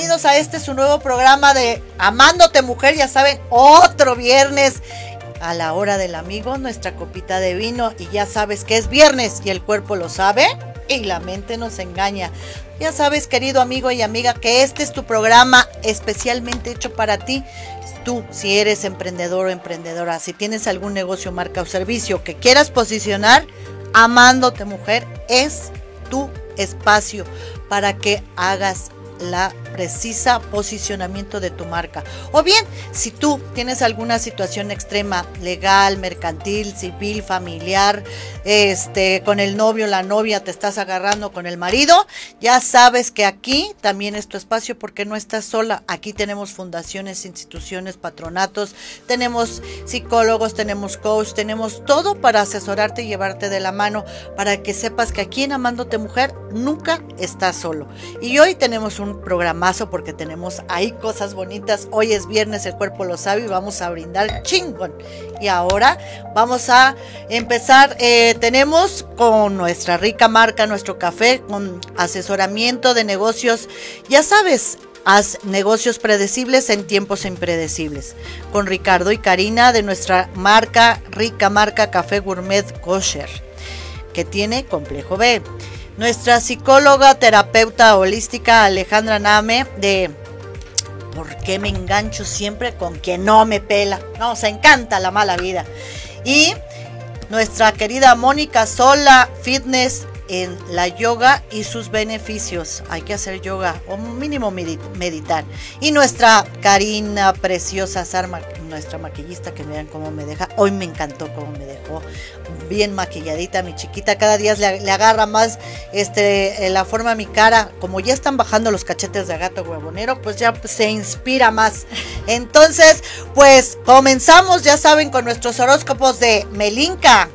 Bienvenidos a este su nuevo programa de Amándote Mujer. Ya saben, otro viernes a la hora del amigo, nuestra copita de vino. Y ya sabes que es viernes y el cuerpo lo sabe y la mente nos engaña. Ya sabes, querido amigo y amiga, que este es tu programa especialmente hecho para ti. Tú, si eres emprendedor o emprendedora, si tienes algún negocio, marca o servicio que quieras posicionar, amándote mujer, es tu espacio para que hagas la precisa posicionamiento de tu marca. O bien, si tú tienes alguna situación extrema, legal, mercantil, civil, familiar, este, con el novio, la novia, te estás agarrando con el marido, ya sabes que aquí también es tu espacio porque no estás sola. Aquí tenemos fundaciones, instituciones, patronatos, tenemos psicólogos, tenemos coach, tenemos todo para asesorarte y llevarte de la mano para que sepas que aquí en Amándote Mujer nunca estás solo. Y hoy tenemos un porque tenemos ahí cosas bonitas. Hoy es viernes, el cuerpo lo sabe y vamos a brindar chingón. Y ahora vamos a empezar. Eh, tenemos con nuestra rica marca, nuestro café, con asesoramiento de negocios. Ya sabes, Haz negocios predecibles en tiempos impredecibles. Con Ricardo y Karina de nuestra marca, rica marca Café Gourmet Kosher, que tiene complejo B. Nuestra psicóloga, terapeuta holística Alejandra Name de ¿Por qué me engancho siempre con quien no me pela? Nos encanta la mala vida. Y nuestra querida Mónica Sola Fitness en la yoga y sus beneficios. Hay que hacer yoga o mínimo meditar. Y nuestra Karina preciosa Sarma, nuestra maquillista, que vean cómo me deja. Hoy me encantó cómo me dejó bien maquilladita mi chiquita. Cada día le, agarra más este, la forma a mi cara. Como ya están bajando los cachetes de gato huevonero, pues ya se inspira más. Entonces, pues comenzamos, ya saben, con nuestros horóscopos de Melinka.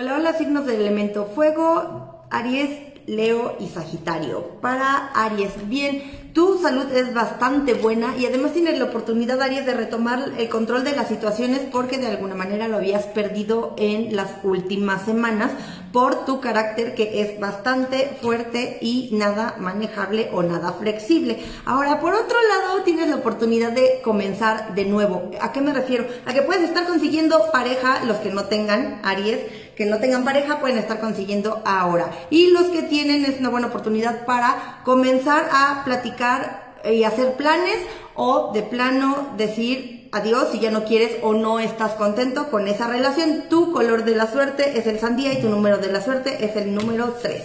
Hola, hola, signos del elemento fuego, Aries, Leo y Sagitario. Para Aries, bien, tu salud es bastante buena y además tienes la oportunidad, Aries, de retomar el control de las situaciones porque de alguna manera lo habías perdido en las últimas semanas por tu carácter que es bastante fuerte y nada manejable o nada flexible. Ahora, por otro lado, tienes la oportunidad de comenzar de nuevo. ¿A qué me refiero? A que puedes estar consiguiendo pareja, los que no tengan, Aries, que no tengan pareja pueden estar consiguiendo ahora. Y los que tienen es una buena oportunidad para comenzar a platicar y hacer planes o de plano decir adiós si ya no quieres o no estás contento con esa relación. Tu color de la suerte es el sandía y tu número de la suerte es el número 3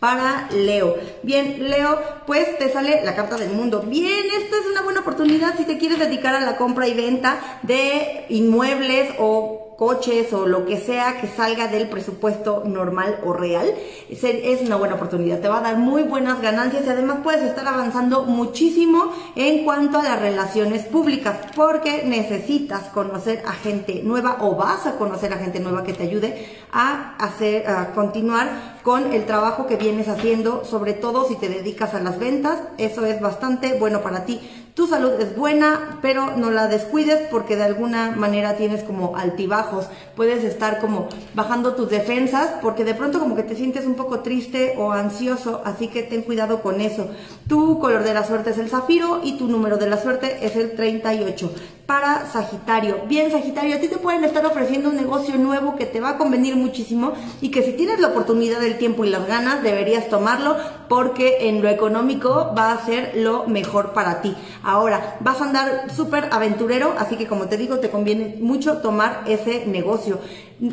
para Leo. Bien, Leo, pues te sale la carta del mundo. Bien, esta es una buena oportunidad si te quieres dedicar a la compra y venta de inmuebles o coches o lo que sea que salga del presupuesto normal o real, es una buena oportunidad. Te va a dar muy buenas ganancias y además puedes estar avanzando muchísimo en cuanto a las relaciones públicas porque necesitas conocer a gente nueva o vas a conocer a gente nueva que te ayude a hacer, a continuar con el trabajo que vienes haciendo, sobre todo si te dedicas a las ventas. Eso es bastante bueno para ti. Tu salud es buena, pero no la descuides porque de alguna manera tienes como altibajos. Puedes estar como bajando tus defensas porque de pronto como que te sientes un poco triste o ansioso, así que ten cuidado con eso. Tu color de la suerte es el zafiro y tu número de la suerte es el 38 para Sagitario. Bien, Sagitario, a ti te pueden estar ofreciendo un negocio nuevo que te va a convenir muchísimo y que si tienes la oportunidad, el tiempo y las ganas, deberías tomarlo porque en lo económico va a ser lo mejor para ti. Ahora, vas a andar súper aventurero, así que como te digo, te conviene mucho tomar ese negocio.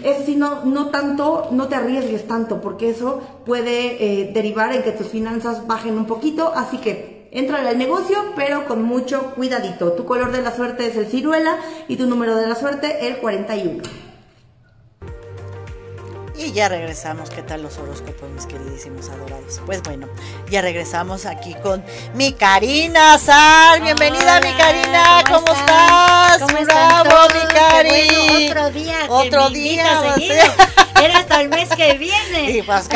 Es si no, no tanto, no te arriesgues tanto porque eso puede eh, derivar en que tus finanzas bajen un poquito, así que Entra al negocio, pero con mucho cuidadito. Tu color de la suerte es el ciruela y tu número de la suerte el 41. Y ya regresamos. ¿Qué tal los horóscopos, mis queridísimos adorados? Pues bueno, ya regresamos aquí con mi Karina Sal. Bienvenida, mi Karina. ¿Cómo, estás? ¿Cómo estás? mi Cari. otro día. Otro día. Era hasta el mes que viene. Y pues,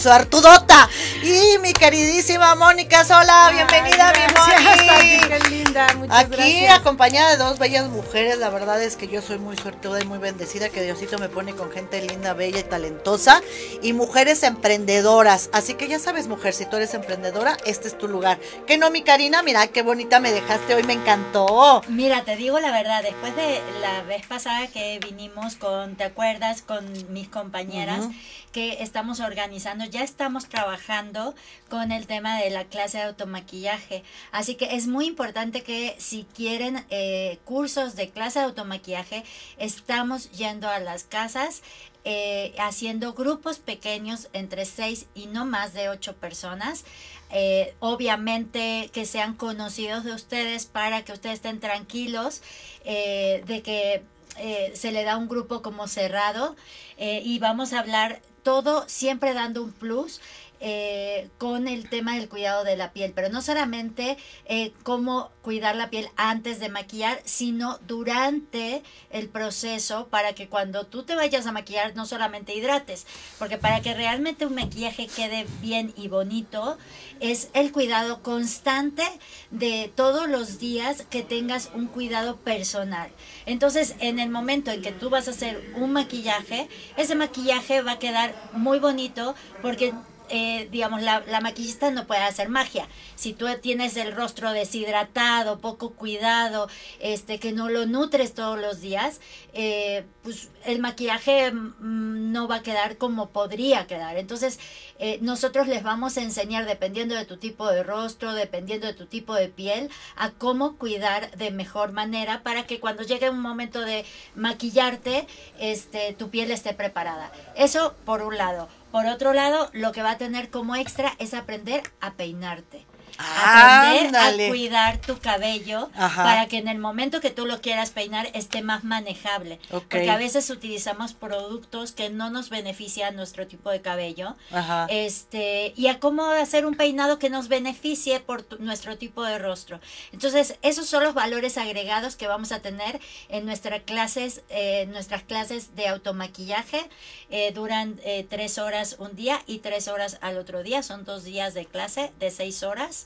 su, Artudota. Y mi queridísima Mónica Sola. Bienvenida, mi Mónica. Qué linda linda, muchas Aquí gracias. acompañada de dos bellas mujeres, la verdad es que yo soy muy suertuda y muy bendecida, que Diosito me pone con gente linda, bella y talentosa y mujeres emprendedoras. Así que ya sabes, mujer, si tú eres emprendedora, este es tu lugar. Que no, mi Karina, mira qué bonita me dejaste hoy, me encantó. Mira, te digo la verdad, después de la vez pasada que vinimos con, ¿te acuerdas? Con mis compañeras que estamos organizando, ya estamos trabajando con el tema de la clase de automaquillaje. Así que es muy importante que si quieren eh, cursos de clase de automaquillaje, estamos yendo a las casas. eh, haciendo grupos pequeños entre seis y no más de ocho personas eh, obviamente que sean conocidos de ustedes para que ustedes estén tranquilos eh, de que eh, se le da un grupo como cerrado eh, y vamos a hablar todo siempre dando un plus eh, con el tema del cuidado de la piel, pero no solamente eh, cómo cuidar la piel antes de maquillar, sino durante el proceso para que cuando tú te vayas a maquillar no solamente hidrates, porque para que realmente un maquillaje quede bien y bonito es el cuidado constante de todos los días que tengas un cuidado personal. Entonces, en el momento en que tú vas a hacer un maquillaje, ese maquillaje va a quedar muy bonito porque eh, digamos, la, maquillista no puede hacer magia. Si tú tienes el rostro deshidratado, poco cuidado, este, que no lo nutres todos los días, eh, pues el maquillaje mm, no va a quedar como podría quedar. Entonces, eh, nosotros les vamos a enseñar, dependiendo de tu tipo de rostro, dependiendo de tu tipo de piel, a cómo cuidar de mejor manera para que cuando llegue un momento de maquillarte, este, tu piel esté preparada. Eso por un lado. Por otro lado, lo que va a tener como extra es aprender a peinarte. Aprender Ándale. a cuidar tu cabello Ajá. para que en el momento que tú lo quieras peinar esté más manejable. Porque a veces utilizamos productos que no nos benefician nuestro tipo de cabello. Ajá. Este, y a cómo hacer un peinado que nos beneficie por tu- nuestro tipo de rostro. Entonces, esos son los valores agregados que vamos a tener en nuestras clases, eh, nuestras clases de automaquillaje. Eh, duran eh, tres horas un día y tres horas al otro día. Son dos días de clase de seis horas.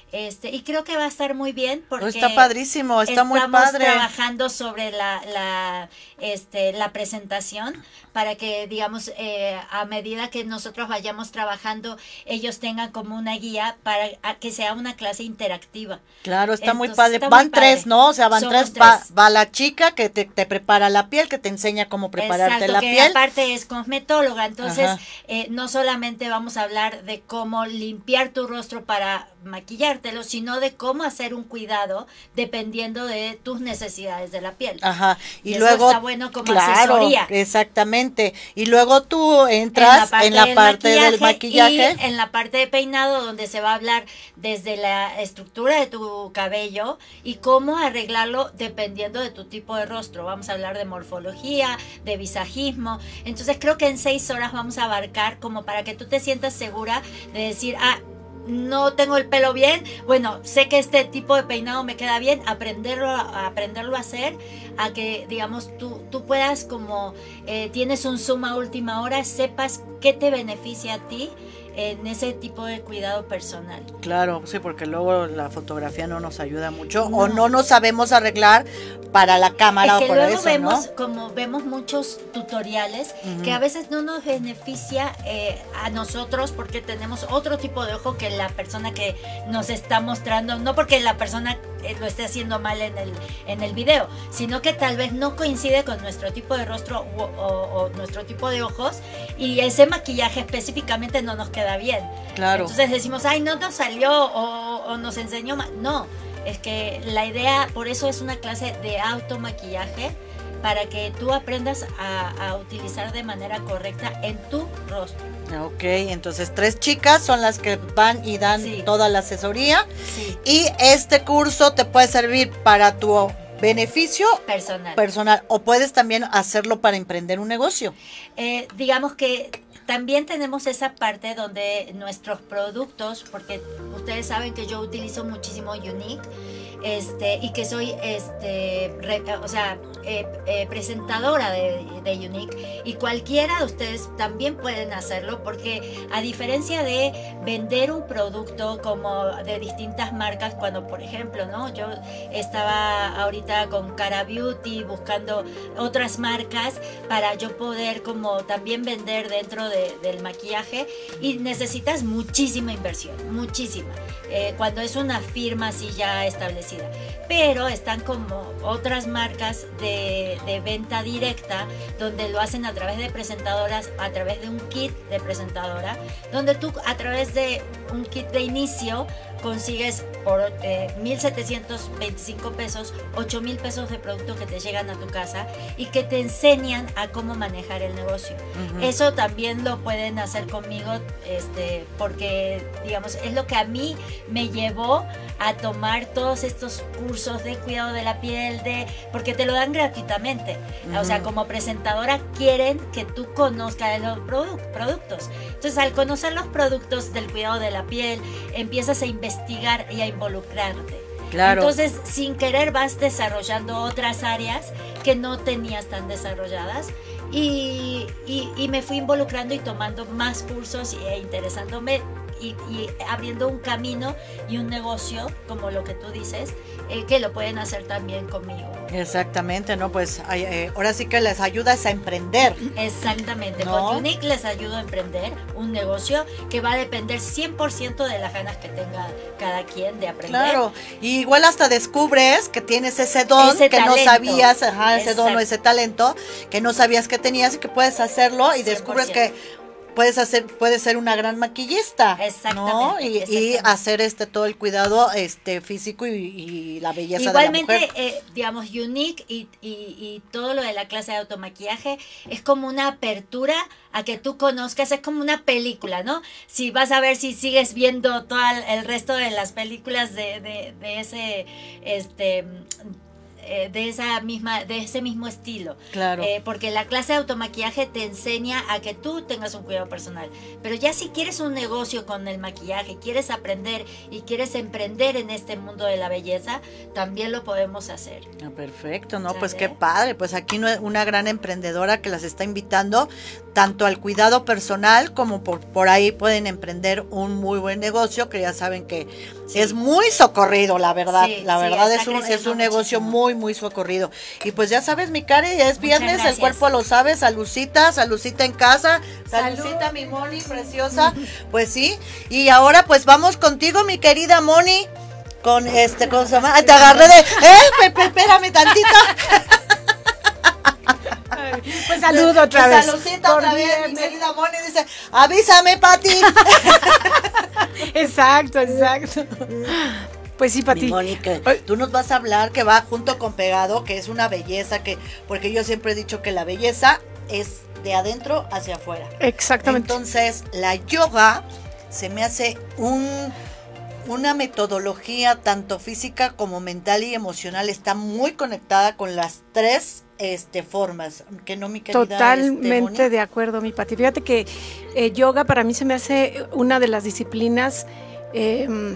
Este, y creo que va a estar muy bien porque está padrísimo, está muy estamos padre. trabajando sobre la, la, este, la presentación para que, digamos, eh, a medida que nosotros vayamos trabajando, ellos tengan como una guía para que sea una clase interactiva. Claro, está muy padre. está van muy padre. tres, ¿no? O sea, van tres. Va, va la chica que te, te prepara la piel, que te enseña cómo prepararte Exacto, la que piel. aparte es cosmetóloga, entonces eh, no solamente vamos a hablar de cómo limpiar tu rostro para sino de cómo hacer un cuidado dependiendo de tus necesidades de la piel. Ajá. Y, Y eso luego. está bueno como claro, asesoría. Exactamente. Y luego tú entras en la parte, del maquillaje. y en la parte de peinado donde se va a hablar desde la estructura de tu cabello y cómo arreglarlo dependiendo de tu tipo de rostro. Vamos a hablar de morfología, de visajismo. Entonces creo que en seis horas vamos a abarcar como para que tú te sientas segura de decir, ah, no tengo el pelo bien, bueno, sé que este tipo de peinado me queda bien, aprenderlo a, aprenderlo a hacer, a que digamos tú, tú puedas como eh, tienes un zoom a última hora, sepas qué te beneficia a ti en ese tipo de cuidado personal. Claro, sí, porque luego la fotografía no nos ayuda mucho No. o no nos sabemos arreglar para la cámara es que o por luego eso, vemos, ¿no? como vemos muchos tutoriales Ujú. que a veces no nos beneficia eh, a nosotros porque tenemos otro tipo de ojo que la persona que nos está mostrando, no porque la persona eh, lo esté haciendo mal en el, en el video, sino que tal vez no coincide con nuestro tipo de rostro o, o- o nuestro tipo de ojos y ese maquillaje específicamente no nos queda bien. Claro. Entonces decimos, ay, no nos salió o, o nos enseñó mal. No, es que la idea, por eso es una clase de automaquillaje, para que tú aprendas a, a utilizar de manera correcta en tu rostro. Ok, entonces tres chicas son las que van y dan Sí. toda la asesoría Sí, y este curso te puede servir para tu beneficio personal. personal o puedes también hacerlo para emprender un negocio. Eh, digamos que también tenemos esa parte donde nuestros productos, porque ustedes saben que yo utilizo muchísimo Unique, este, y que soy, este, o sea, eh, eh, presentadora de, de Unique y cualquiera de ustedes también pueden hacerlo porque a diferencia de vender un producto como de distintas marcas, cuando por ejemplo, ¿no? Yo estaba ahorita con Cara Beauty buscando otras marcas para yo poder como también vender dentro del maquillaje y necesitas muchísima inversión, muchísima. Eh, cuando es una firma así ya establecida. Pero están como otras marcas de, de, venta directa donde lo hacen a través de presentadoras, a través de un kit de presentadora, donde tú a través de un kit de inicio consigues por eh, 1.725 pesos, 8.000 pesos de producto que te llegan a tu casa y que te enseñan a cómo manejar el negocio. Eso también lo pueden hacer conmigo, este, porque digamos, es lo que a mí me llevó a tomar todos estos cursos de cuidado de la piel, de porque te lo dan gratuitamente. O sea, como presentadora quieren que tú conozcas los productos. Entonces, al conocer los productos del cuidado de la piel, empiezas a investigar y a involucrarte. Claro. Entonces, sin querer vas desarrollando otras áreas que no tenías tan desarrolladas y, y me fui involucrando y tomando más cursos e interesándome y, abriendo un camino y un negocio, como lo que tú dices, eh, que lo pueden hacer también conmigo. Exactamente, ¿no? Pues eh, ahora sí que les ayudas a emprender. Exactamente, con Unique les ayudo a emprender un negocio que va a depender 100% de las ganas que tenga cada quien de aprender. Claro, y igual hasta descubres que tienes ese don que no sabías, ese don o ese talento que no sabías que tenías y que puedes hacerlo y descubres que puedes hacer, puedes ser una gran maquillista, ¿no? Y, hacer este todo el cuidado este físico y, la belleza Igualmente, de la mujer. Eh, digamos, Unique y, y, todo lo de la clase de automaquillaje es como una apertura a que tú conozcas, es como una película, ¿no? Si vas a ver si sigues viendo todo el resto de las películas de, de, de ese, este eh, de esa misma, de ese mismo estilo. Claro. Eh, porque la clase de automaquillaje te enseña a que tú tengas un cuidado personal. Pero ya si quieres un negocio con el maquillaje, quieres aprender y quieres emprender en este mundo de la belleza, también lo podemos hacer. Ah, perfecto, ¿no? Pues qué padre. Pues aquí una gran emprendedora que las está invitando tanto al cuidado personal como por, por ahí pueden emprender un muy buen negocio que ya saben que es muy socorrido, la verdad. la verdad es un, es un negocio muy, muy socorrido. Y pues ya sabes, mi Cari, es viernes, el cuerpo lo sabe, salucita, salucita en casa, salucita mi Moni, preciosa. pues sí, y ahora pues vamos contigo, mi querida Moni, con este, con su te agarré de, eh, espérame tantito. Pues saludo otra pues, vez. Saludcita otra vez, mi querida Moni dice, avísame, Pati. exacto, exacto. Pues sí, Pati. Mónica, tú nos vas a hablar que va junto con pegado, que es una belleza, que porque yo siempre he dicho que la belleza es de adentro hacia afuera. Exactamente. Entonces, la yoga se me hace un una metodología tanto física como mental y emocional está muy conectada con las tres este, formas, que no mi querida, este, Totalmente de acuerdo, mi Pati. Fíjate que eh, yoga para mí se me hace una de las disciplinas em,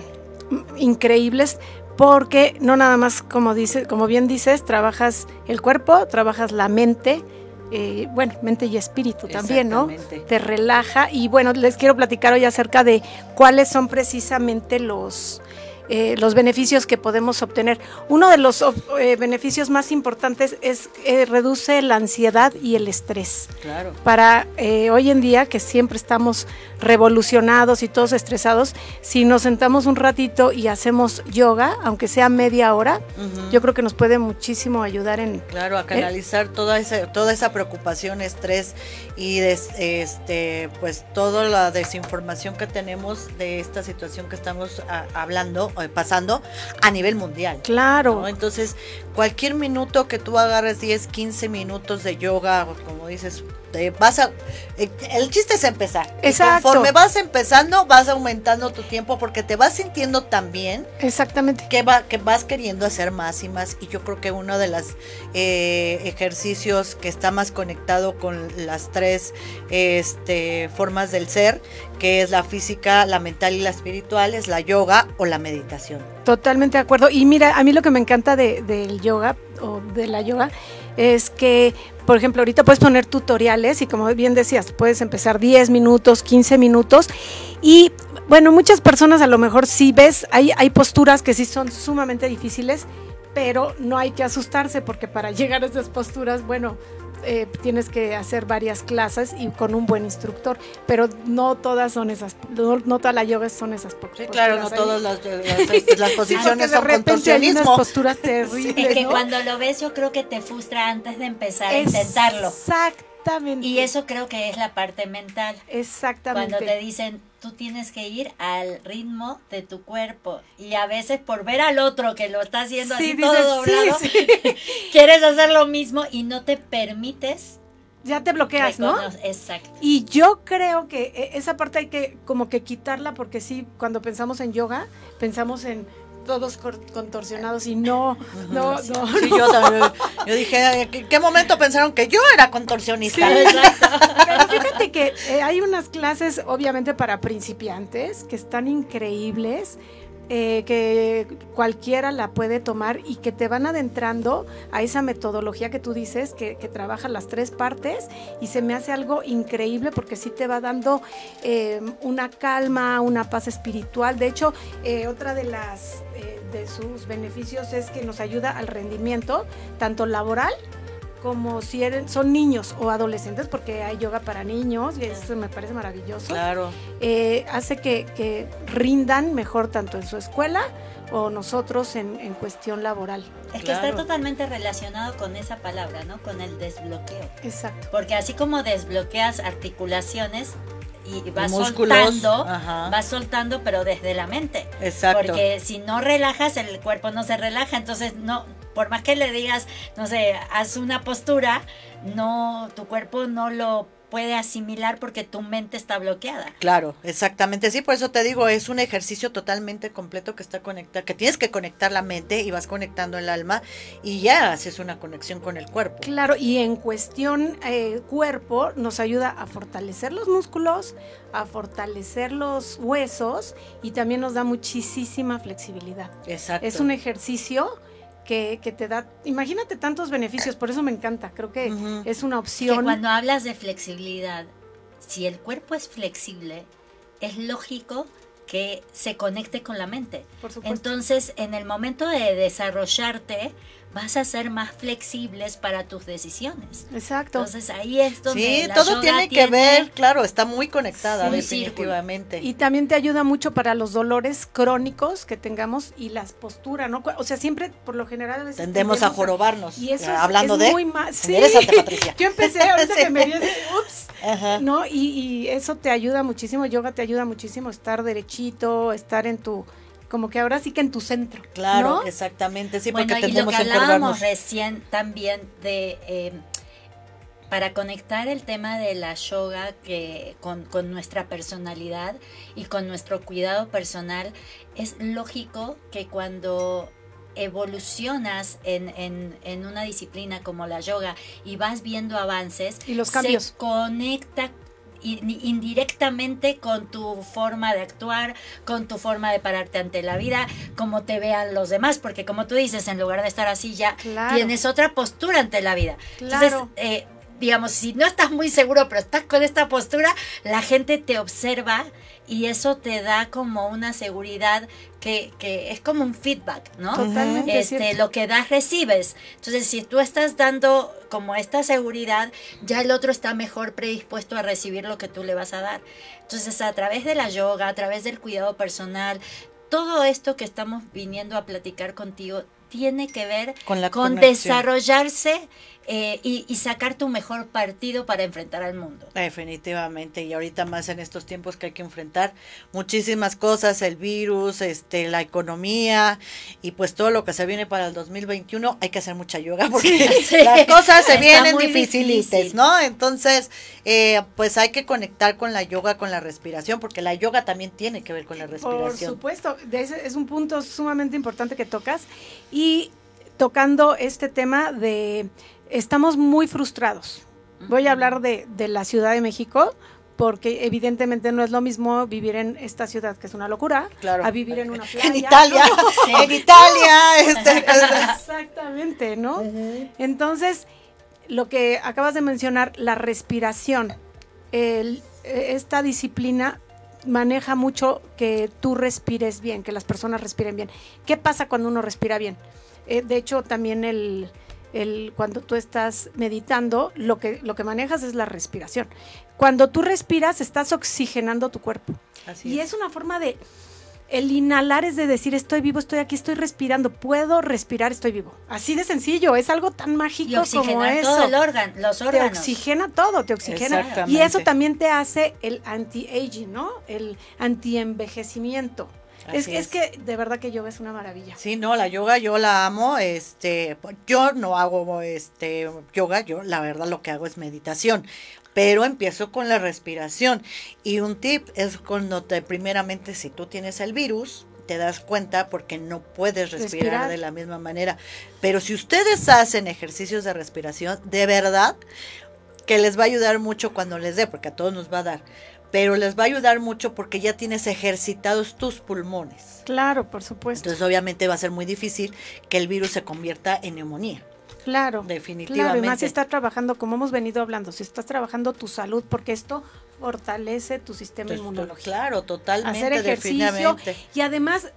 increíbles porque no nada más como dice, como bien dices, trabajas el cuerpo, trabajas la mente, eh, bueno, mente y espíritu también, ¿no? Te relaja y bueno, les quiero platicar hoy acerca de cuáles son precisamente los eh, los beneficios que podemos obtener. Uno de los eh, beneficios más importantes es eh, reduce la ansiedad y el estrés. Claro. Para hoy en día, que siempre estamos revolucionados y todos estresados, si nos sentamos un ratito y hacemos yoga, aunque sea media hora, yo creo que nos puede muchísimo ayudar en... Claro, a canalizar toda, esa, toda esa preocupación, estrés y este, pues toda la desinformación que tenemos de esta situación que estamos hablando eh, pasando a nivel mundial. Claro. Entonces, cualquier minuto que tú agarres 10, 15 minutos de yoga, como dices, vas a eh, el chiste es empezar. Exacto. conforme vas empezando, vas aumentando tu tiempo porque te vas sintiendo tan bien. Exactamente. Que, va, que vas queriendo hacer más y más. Y yo creo que uno de los eh, ejercicios que está más conectado con las tres este, formas del ser, que es la física, la mental y la espiritual, es la yoga o la meditación. Totalmente de acuerdo. Y mira, a mí lo que me encanta de- del yoga o de la yoga es que, por ejemplo, ahorita puedes poner tutoriales y como bien decías, puedes empezar 10 minutos, 15 minutos. Y bueno, muchas personas a lo mejor sí ves, hay, hay posturas que sí son sumamente difíciles, pero no hay que asustarse porque para llegar a esas posturas, bueno, eh, tienes que hacer varias clases y con un buen instructor, pero no todas son esas, no, no toda la yoga son esas po- Sí, posturas. claro, no Hay- todas las, las- las Sí, porque posiciones de son repente hay unas contorsionismo. posturas terribles, Es que ¿no? cuando lo ves yo creo que te frustra antes de empezar a intentarlo. Exactamente. Y eso creo que es la parte mental. Exactamente. Cuando te dicen, tú tienes que ir al ritmo de tu cuerpo. Y a veces por ver al otro que lo está haciendo Sí, así dices, todo doblado, sí, quieres hacer lo mismo y no te permites ya te bloqueas, ¿no? Exacto. Y yo creo que eh, esa parte hay que como que quitarla porque sí, cuando pensamos en yoga, pensamos en todos contorsionados y no, no, no. Sí, yo, dije, ¿en qué momento pensaron que yo era contorsionista? Pero fíjate que eh, hay unas clases, obviamente, para principiantes que están increíbles. Eh, que cualquiera la puede tomar y que te van adentrando a esa metodología que tú dices, que, trabaja las tres partes y se me hace algo increíble porque sí te va dando eh, una calma, una paz espiritual. De hecho, eh, otra de las de sus beneficios es que nos ayuda al rendimiento, tanto laboral como si eran, son niños o adolescentes, porque hay yoga para niños, y eso me parece maravilloso. Claro. Eh, hace que, que rindan mejor tanto en su escuela o nosotros en, en cuestión laboral. Es que Claro. está totalmente relacionado con esa palabra, ¿no? Con el desbloqueo. Exacto. Porque así como desbloqueas articulaciones y vas músculos, soltando, ajá. vas soltando, pero desde la mente. Exacto. Porque si no relajas, el cuerpo no se relaja. Entonces, no, por más que le digas, no sé, haz una postura, no, tu cuerpo no lo puede asimilar porque tu mente está bloqueada. Claro, exactamente. Sí, por eso te digo, es un ejercicio totalmente completo que está conectado, que tienes que conectar la mente y vas conectando el alma y ya haces una conexión con el cuerpo. Claro, y en cuestión eh, cuerpo nos ayuda a fortalecer los músculos, a fortalecer los huesos y también nos da muchísima flexibilidad. Exacto. Es un ejercicio que, que te da, imagínate tantos beneficios, por eso me encanta, creo que es una Que opción. cuando hablas de flexibilidad, si el cuerpo es flexible, es lógico que se conecte con la mente. Por supuesto. Entonces, en el momento de desarrollarte, vas a ser más flexibles para tus decisiones. Exacto. Entonces, ahí es donde Sí, la todo yoga tiene que tiene- ver, claro, está muy conectada, Sí, definitivamente. Y también te ayuda mucho para los dolores crónicos que tengamos y las posturas, ¿no? O sea, siempre, por lo general, a veces Tendemos a jorobarnos. Y eso es- hablando es de. muy ma- sí. Patricia. Yo empecé ahorita Sí. que me vi así, ups, Ajá. ¿no? Y, y eso te ayuda muchísimo, yoga te ayuda muchísimo estar derechito, estar en tu, como que ahora sí que en tu centro. Claro, ¿no? exactamente, sí, bueno, porque y lo que hablábamos recién también de eh, para conectar el tema de la yoga que con, con nuestra personalidad y con nuestro cuidado personal, es lógico que cuando evolucionas en, en, en una disciplina como la yoga y vas viendo avances, Y los cambios. se conecta indirectamente con tu forma de actuar, con tu forma de pararte ante la vida, como te vean los demás, porque como tú dices, en lugar de estar así ya Claro. tienes otra postura ante la vida. Entonces, eh, digamos, si no estás muy seguro, pero estás con esta postura, la gente te observa y eso te da como una seguridad que, que es como un feedback, ¿no? Totalmente Este, cierto. lo que das recibes. Entonces, si tú estás dando como esta seguridad, ya el otro está mejor predispuesto a recibir lo que tú le vas a dar. Entonces, a través de la yoga, a través del cuidado personal, todo esto que estamos viniendo a platicar contigo tiene que ver Con la con desarrollarse eh, y, y sacar tu mejor partido para enfrentar al mundo. Definitivamente, y ahorita más en estos tiempos que hay que enfrentar muchísimas cosas, el virus, este, la economía y pues todo lo que se viene para el 2021, hay que hacer mucha yoga porque Sí. las cosas se vienen muy dificilites, difícil. ¿no? Entonces, eh, pues hay que conectar con la yoga, con la respiración, porque la yoga también tiene que ver con la Por respiración. supuesto, de ese es un punto sumamente importante que tocas. Y tocando este tema de estamos muy frustrados. Voy a hablar de, de la Ciudad de México porque evidentemente no es lo mismo vivir en esta ciudad que es una locura Claro. a vivir en una playa. En Italia, en Italia, este, Exactamente, ¿no? Entonces, lo que acabas de mencionar, la respiración, el- eh, esta disciplina maneja mucho que tú respires bien, que las personas respiren bien. ¿Qué pasa cuando uno respira bien? Eh, de hecho, también el, el- cuando tú estás meditando, lo que, lo que manejas es la respiración. Cuando tú respiras, estás oxigenando tu cuerpo. Así y es. es una forma de... El inhalar es de decir estoy vivo, estoy aquí, estoy respirando, puedo respirar, estoy vivo. Así de sencillo, es algo tan mágico Y como eso. todo el órgano, los te órganos. oxigena todo, te oxigena. Exactamente. Y eso también te hace el anti-aging, ¿no? El anti-envejecimiento. Es es. que de verdad que yoga es una maravilla. Sí, no, la yoga yo la amo, este, yo no hago este yoga, yo la verdad lo que hago es meditación, pero empiezo con la respiración y un tip es cuando te primeramente si tú tienes el virus te das cuenta porque no puedes respirar, Respirar. de la misma manera, pero si ustedes hacen ejercicios de respiración, de verdad que les va a ayudar mucho cuando les dé, porque a todos nos va a dar, pero les va a ayudar mucho porque ya tienes ejercitados tus pulmones. Claro, por supuesto. Entonces obviamente va a ser muy difícil que el virus se convierta en neumonía. Claro. definitivamente. Claro, y más si estás trabajando, como hemos venido hablando, si estás trabajando tu salud, porque esto fortalece tu sistema Entonces, inmunológico. claro, totalmente, hacer ejercicio y además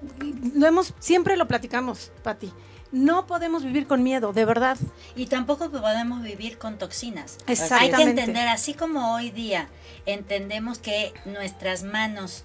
lo hemos siempre lo platicamos, Pati. No podemos vivir con miedo, de verdad. Y tampoco podemos vivir con toxinas. Hay que Exactamente. entender, así como hoy día entendemos que nuestras manos,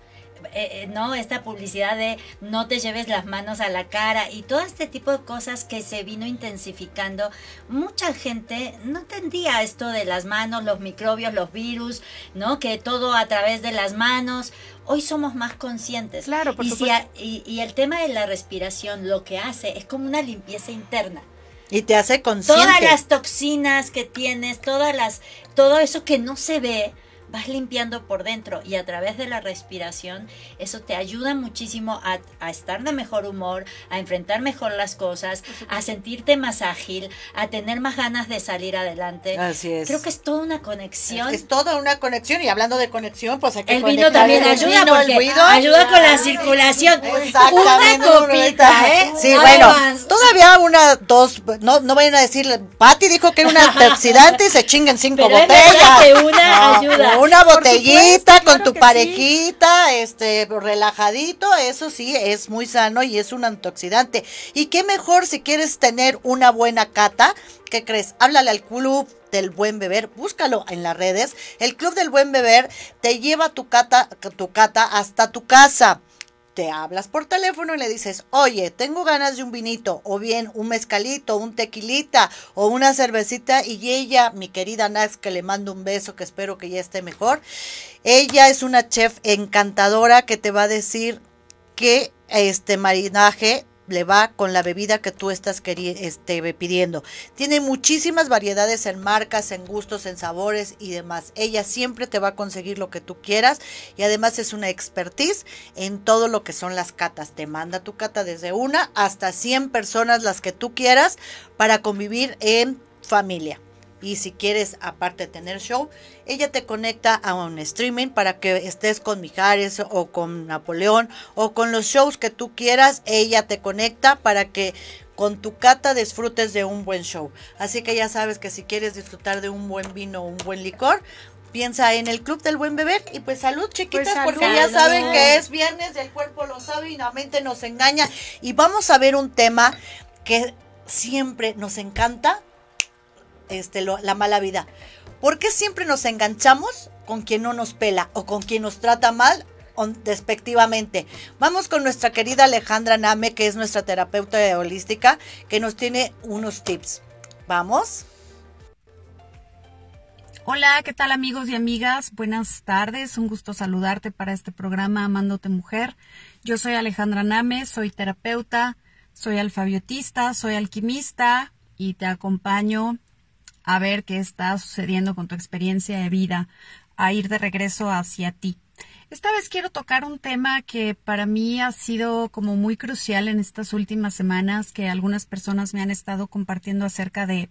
eh, eh, no esta publicidad de no te lleves las manos a la cara y todo este tipo de cosas que se vino intensificando, mucha gente no entendía esto de las manos, los microbios, los virus, no que todo a través de las manos. Hoy somos más conscientes. Claro, por y, si supuesto. a- y, y el tema de la respiración lo que hace es como una limpieza interna Y te hace consciente. todas las toxinas que tienes, todas las, todo eso que no se ve, vas limpiando por dentro y a través de la respiración eso te ayuda muchísimo a, a estar de mejor humor, a enfrentar mejor las cosas, a sentirte más ágil, a tener más ganas de salir adelante. Así es. Creo que es toda una conexión. Es toda una conexión y hablando de conexión, pues hay que el vino también el ayuda vino, el porque vino. ayuda con la circulación. Exactamente. Una copita, ¿eh? Sí, bueno, todavía una, dos, no, no vayan a decir, Patti dijo que era un antioxidante y se chinguen cinco Pero es botellas. verdad que una ayuda. Una botellita supuesto, con claro tu sí. parejita, este, relajadito, eso sí, es muy sano y es un antioxidante. Y qué mejor si quieres tener una buena cata, ¿qué crees? Háblale al club del buen beber, búscalo en las redes. El club del buen beber te lleva tu cata, tu cata hasta tu casa te hablas por teléfono y le dices, oye, tengo ganas de un vinito, o bien un mezcalito, un tequilita, o una cervecita, y ella, mi querida Nax, que le mando un beso, que espero que ya esté mejor, ella es una chef encantadora que te va a decir que este marinaje le va con la bebida que tú estás este, pidiendo. Tiene muchísimas variedades en marcas, en gustos, en sabores y demás. Ella siempre te va a conseguir lo que tú quieras y además es una expertise en todo lo que son las catas. Te manda tu cata desde una hasta 100 personas las que tú quieras para convivir en familia. Y si quieres, aparte de tener show, ella te conecta a un streaming para que estés con Mijares o con Napoleón o con los shows que tú quieras. Ella te conecta para que con tu cata disfrutes de un buen show. Así que ya sabes que si quieres disfrutar de un buen vino o un buen licor, piensa en el Club del Buen Beber y pues salud chiquitas Pues, porque salud. ya saben que es viernes, el cuerpo lo sabe y la mente nos engaña. Y vamos a ver un tema que siempre nos encanta, este, la mala vida. ¿Por qué siempre nos enganchamos con quien no nos pela o con quien nos trata mal despectivamente? Vamos con nuestra querida Alejandra Name, que es nuestra terapeuta holística, que nos tiene unos tips. Vamos. Hola, ¿qué tal amigos y amigas? Buenas tardes, un gusto saludarte para este programa Amándote Mujer. Yo soy Alejandra Name, soy terapeuta, soy alfabiotista, soy alquimista y te acompaño a ver qué está sucediendo con tu experiencia de vida, a ir de regreso hacia ti. Esta vez quiero tocar un tema que para mí ha sido como muy crucial en estas últimas semanas, que algunas personas me han estado compartiendo acerca de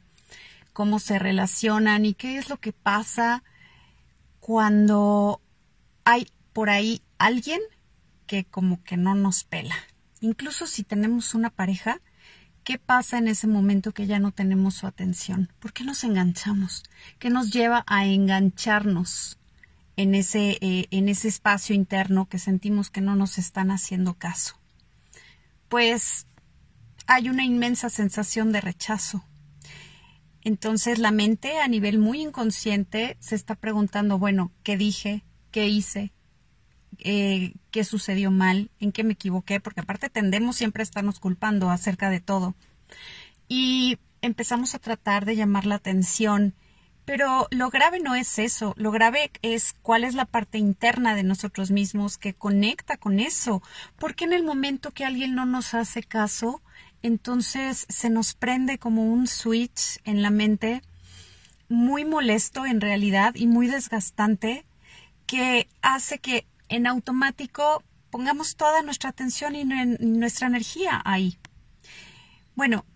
cómo se relacionan y qué es lo que pasa cuando hay por ahí alguien que como que no nos pela. Incluso si tenemos una pareja, ¿qué pasa en ese momento que ya no tenemos su atención? ¿Por qué nos enganchamos? ¿Qué nos lleva a engancharnos en ese, eh, en ese espacio interno que sentimos que no nos están haciendo caso? Pues hay una inmensa sensación de rechazo. Entonces la mente a nivel muy inconsciente se está preguntando, bueno, ¿qué dije? ¿Qué hice? Eh, qué sucedió mal, en qué me equivoqué, porque aparte tendemos siempre a estarnos culpando acerca de todo. Y empezamos a tratar de llamar la atención, pero lo grave no es eso, lo grave es cuál es la parte interna de nosotros mismos que conecta con eso, porque en el momento que alguien no nos hace caso, entonces se nos prende como un switch en la mente muy molesto en realidad y muy desgastante que hace que en automático pongamos toda nuestra atención y nuestra energía ahí. Bueno,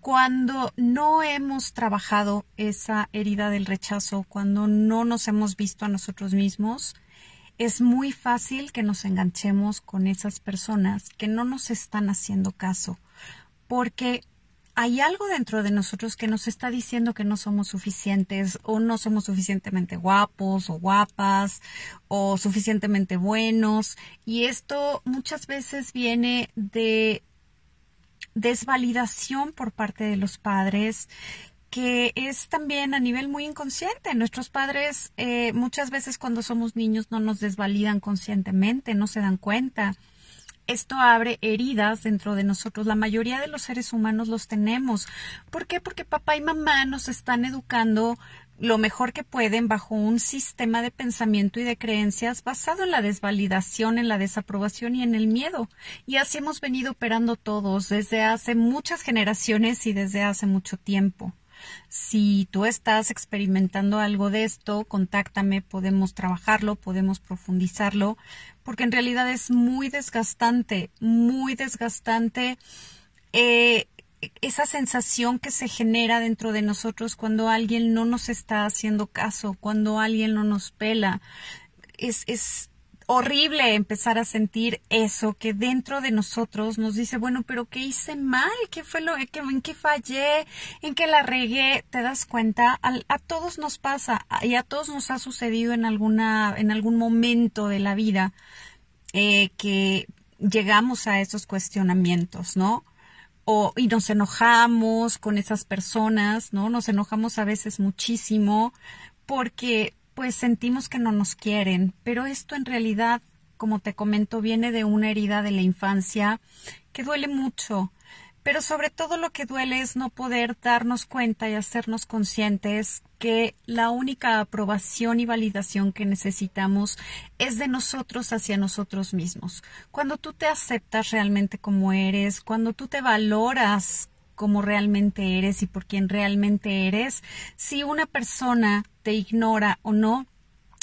cuando no hemos trabajado esa herida del rechazo, cuando no nos hemos visto a nosotros mismos, es muy fácil que nos enganchemos con esas personas que no nos están haciendo caso, porque hay algo dentro de nosotros que nos está diciendo que no somos suficientes o no somos suficientemente guapos o guapas o suficientemente buenos y esto muchas veces viene de desvalidación por parte de los padres que es también a nivel muy inconsciente. Nuestros padres eh, muchas veces cuando somos niños no nos desvalidan conscientemente, no se dan cuenta esto abre heridas dentro de nosotros. La mayoría de los seres humanos los tenemos. ¿Por qué? Porque papá y mamá nos están educando lo mejor que pueden bajo un sistema de pensamiento y de creencias basado en la desvalidación, en la desaprobación y en el miedo. Y así hemos venido operando todos desde hace muchas generaciones y desde hace mucho tiempo. Si tú estás experimentando algo de esto, contáctame, podemos trabajarlo, podemos profundizarlo, porque en realidad es muy desgastante, muy desgastante eh, esa sensación que se genera dentro de nosotros cuando alguien no nos está haciendo caso, cuando alguien no nos pela. Es, es horrible empezar a sentir eso que dentro de nosotros nos dice, bueno, pero ¿qué hice mal? ¿Qué fue lo que, en qué fallé? ¿En qué la regué? ¿Te das cuenta? A, todos nos pasa y a todos nos ha sucedido en alguna, en algún momento de la vida eh, que llegamos a esos cuestionamientos, ¿no? O, y nos enojamos con esas personas, ¿no? Nos enojamos a veces muchísimo porque pues sentimos que no nos quieren, pero esto en realidad, como te comento, viene de una herida de la infancia que duele mucho, pero sobre todo lo que duele es no poder darnos cuenta y hacernos conscientes que la única aprobación y validación que necesitamos es de nosotros hacia nosotros mismos. Cuando tú te aceptas realmente como eres, cuando tú te valoras como realmente eres y por quien realmente eres, si una persona te ignora o no,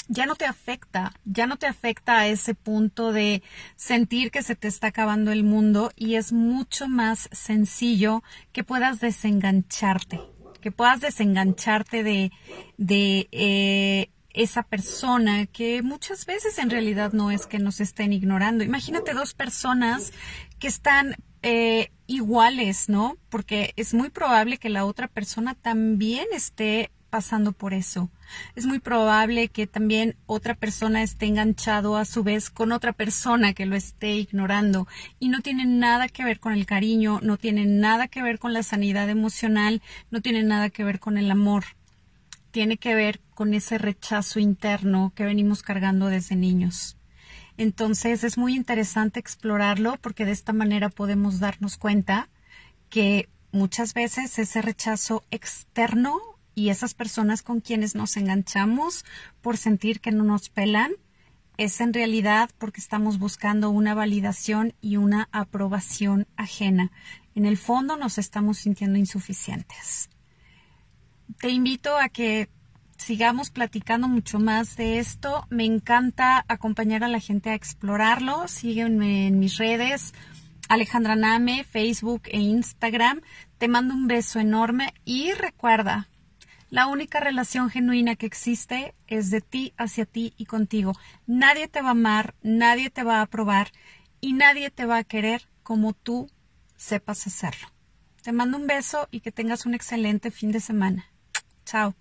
ya no te afecta, ya no te afecta a ese punto de sentir que se te está acabando el mundo y es mucho más sencillo que puedas desengancharte, que puedas desengancharte de, de eh, esa persona que muchas veces en realidad no es que nos estén ignorando. Imagínate dos personas que están eh, iguales, ¿no? Porque es muy probable que la otra persona también esté pasando por eso. Es muy probable que también otra persona esté enganchado a su vez con otra persona que lo esté ignorando y no tiene nada que ver con el cariño, no tiene nada que ver con la sanidad emocional, no tiene nada que ver con el amor. Tiene que ver con ese rechazo interno que venimos cargando desde niños. Entonces es muy interesante explorarlo porque de esta manera podemos darnos cuenta que muchas veces ese rechazo externo y esas personas con quienes nos enganchamos por sentir que no nos pelan es en realidad porque estamos buscando una validación y una aprobación ajena. En el fondo nos estamos sintiendo insuficientes. Te invito a que sigamos platicando mucho más de esto. Me encanta acompañar a la gente a explorarlo. Sígueme en mis redes, Alejandra Name, Facebook e Instagram. Te mando un beso enorme y recuerda, La única relación genuina que existe es de ti hacia ti y contigo. Nadie te va a amar, nadie te va a aprobar y nadie te va a querer como tú sepas hacerlo. Te mando un beso y que tengas un excelente fin de semana. Chao.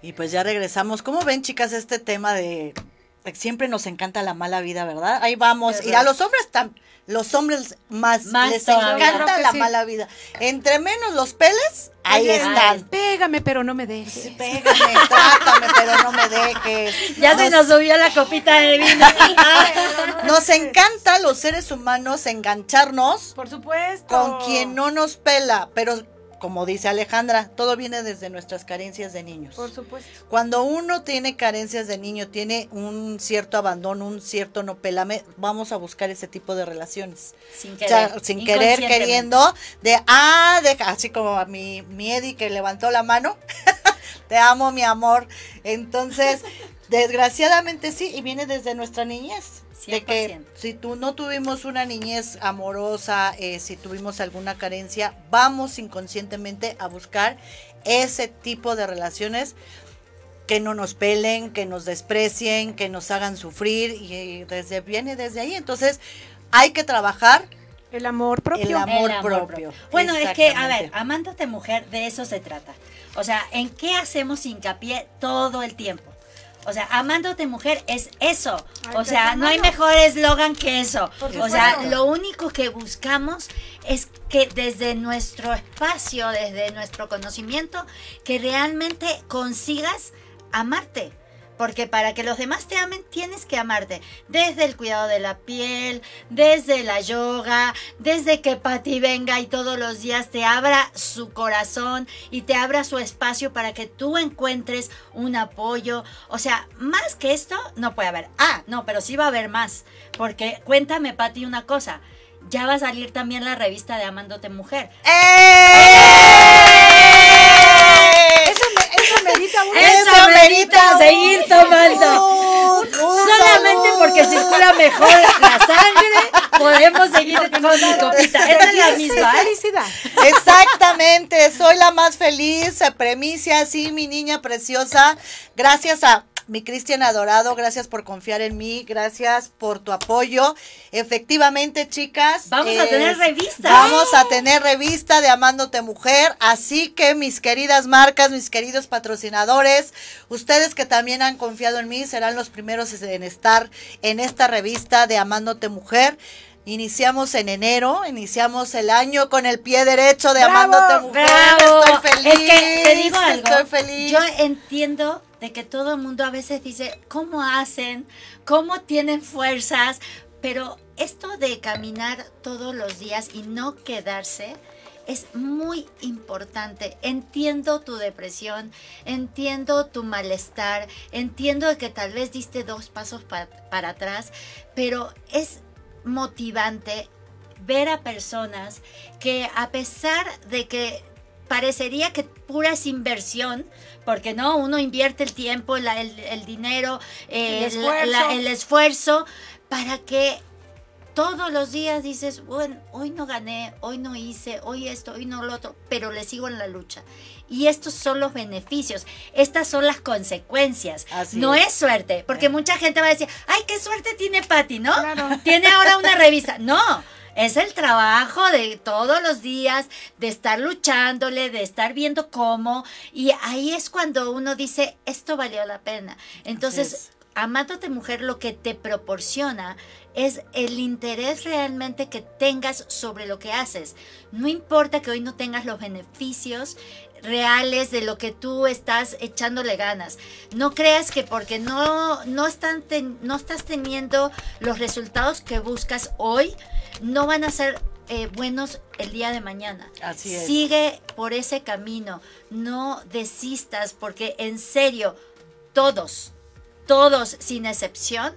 Y pues ya regresamos. ¿Cómo ven, chicas, este tema de siempre nos encanta la mala vida, ¿verdad? Ahí vamos. Y a los hombres también los hombres más, Más les todavía. encanta la sí. mala vida. Entre menos los peles, ahí Oye, están. Pégame, pero no me dejes. Sí, Pégame, trátame, pero no me dejes. Ya se nos subió la copita de vino. Nos encanta los seres humanos engancharnos Por supuesto. con quien no nos pela, pero como dice Alejandra, todo viene desde nuestras carencias de niños. Por supuesto. Cuando uno tiene carencias de niño, tiene un cierto abandono, un cierto no pelame, vamos a buscar ese tipo de relaciones. Sin O querer. sea, sin querer, queriendo, de, ah, deja, así como a mi, mi Eddie que levantó la mano, te amo, mi amor. Entonces, desgraciadamente sí, y viene desde nuestra niñez. De que 100%. si tú no tuvimos una niñez amorosa, eh, si tuvimos alguna carencia, vamos inconscientemente a buscar ese tipo de relaciones que no nos pelen, que nos desprecien, que nos hagan sufrir y desde viene desde ahí. Entonces, hay que trabajar El amor propio. el amor, El propio. Bueno, es que, a ver, amándote mujer, de eso se trata. O sea, ¿en qué hacemos hincapié todo el tiempo? O sea, amándote mujer es eso. Ay, O sea, no hay mejor eslogan que eso. O sea, lo único que buscamos es que desde nuestro espacio, desde nuestro conocimiento, que realmente consigas amarte. Porque para que los demás te amen, tienes que amarte. Desde el cuidado de la piel, desde la yoga, desde que Pati venga y todos los días te abra su corazón y te abra su espacio para que tú encuentres un apoyo. O sea, más que esto, no puede haber. Ah, no, pero sí va a haber más. Porque cuéntame, Pati, una cosa. Ya va a salir también la revista de Amándote Mujer. ¡Eh! Me, eso merita seguir tomando. Solamente porque circula mejor la sangre, podemos seguir con mi copita. Esta es la misma. ¿eh? Felicidad. Exactamente, soy la más feliz, premicia, sí, mi niña preciosa. Gracias a mi Cristian adorado, gracias por confiar en mí, gracias por tu apoyo. Efectivamente, chicas. Vamos a tener revista. Vamos a tener revista de Amándote Mujer, así que mis queridas marcas, mis queridos patrocinadores, ustedes que también han confiado en mí, serán los primeros en estar en esta revista de Amándote Mujer. Iniciamos en enero, iniciamos el año con el pie derecho de ¡Bravo! Amándote Mujer. Bravo. Estoy feliz. Es que te digo algo. Estoy feliz. Yo entiendo de que todo el mundo a veces dice, ¿cómo hacen? ¿Cómo tienen fuerzas? Pero esto de caminar todos los días y no quedarse es muy importante. Entiendo tu depresión, entiendo tu malestar, entiendo que tal vez diste dos pasos pa- para atrás, pero es motivante ver a personas que a pesar de que parecería que pura es inversión, porque no, uno invierte el tiempo, la- el, el dinero, eh, El la- la- esfuerzo. el esfuerzo, para que todos los días dices, bueno, hoy no gané, hoy no hice, hoy esto, hoy no lo otro, pero le sigo en la lucha. Y estos son los beneficios, estas son las consecuencias. Así no es. es. suerte, porque mucha gente va a decir, ay, qué suerte tiene Patty, ¿no? Claro. Tiene ahora una revista. No, es el trabajo de todos los días, de estar luchándole, de estar viendo cómo. Y ahí es cuando uno dice, esto valió la pena. Entonces, es. Amándote Mujer lo que te proporciona es el interés realmente que tengas sobre lo que haces. No importa que hoy no tengas los beneficios reales de lo que tú estás echándole ganas. No creas que porque no, no, están ten- no estás teniendo los resultados que buscas hoy, no van a ser eh, buenos el día de mañana. Así es. Sigue por ese camino. No desistas porque en serio, todos, todos sin excepción,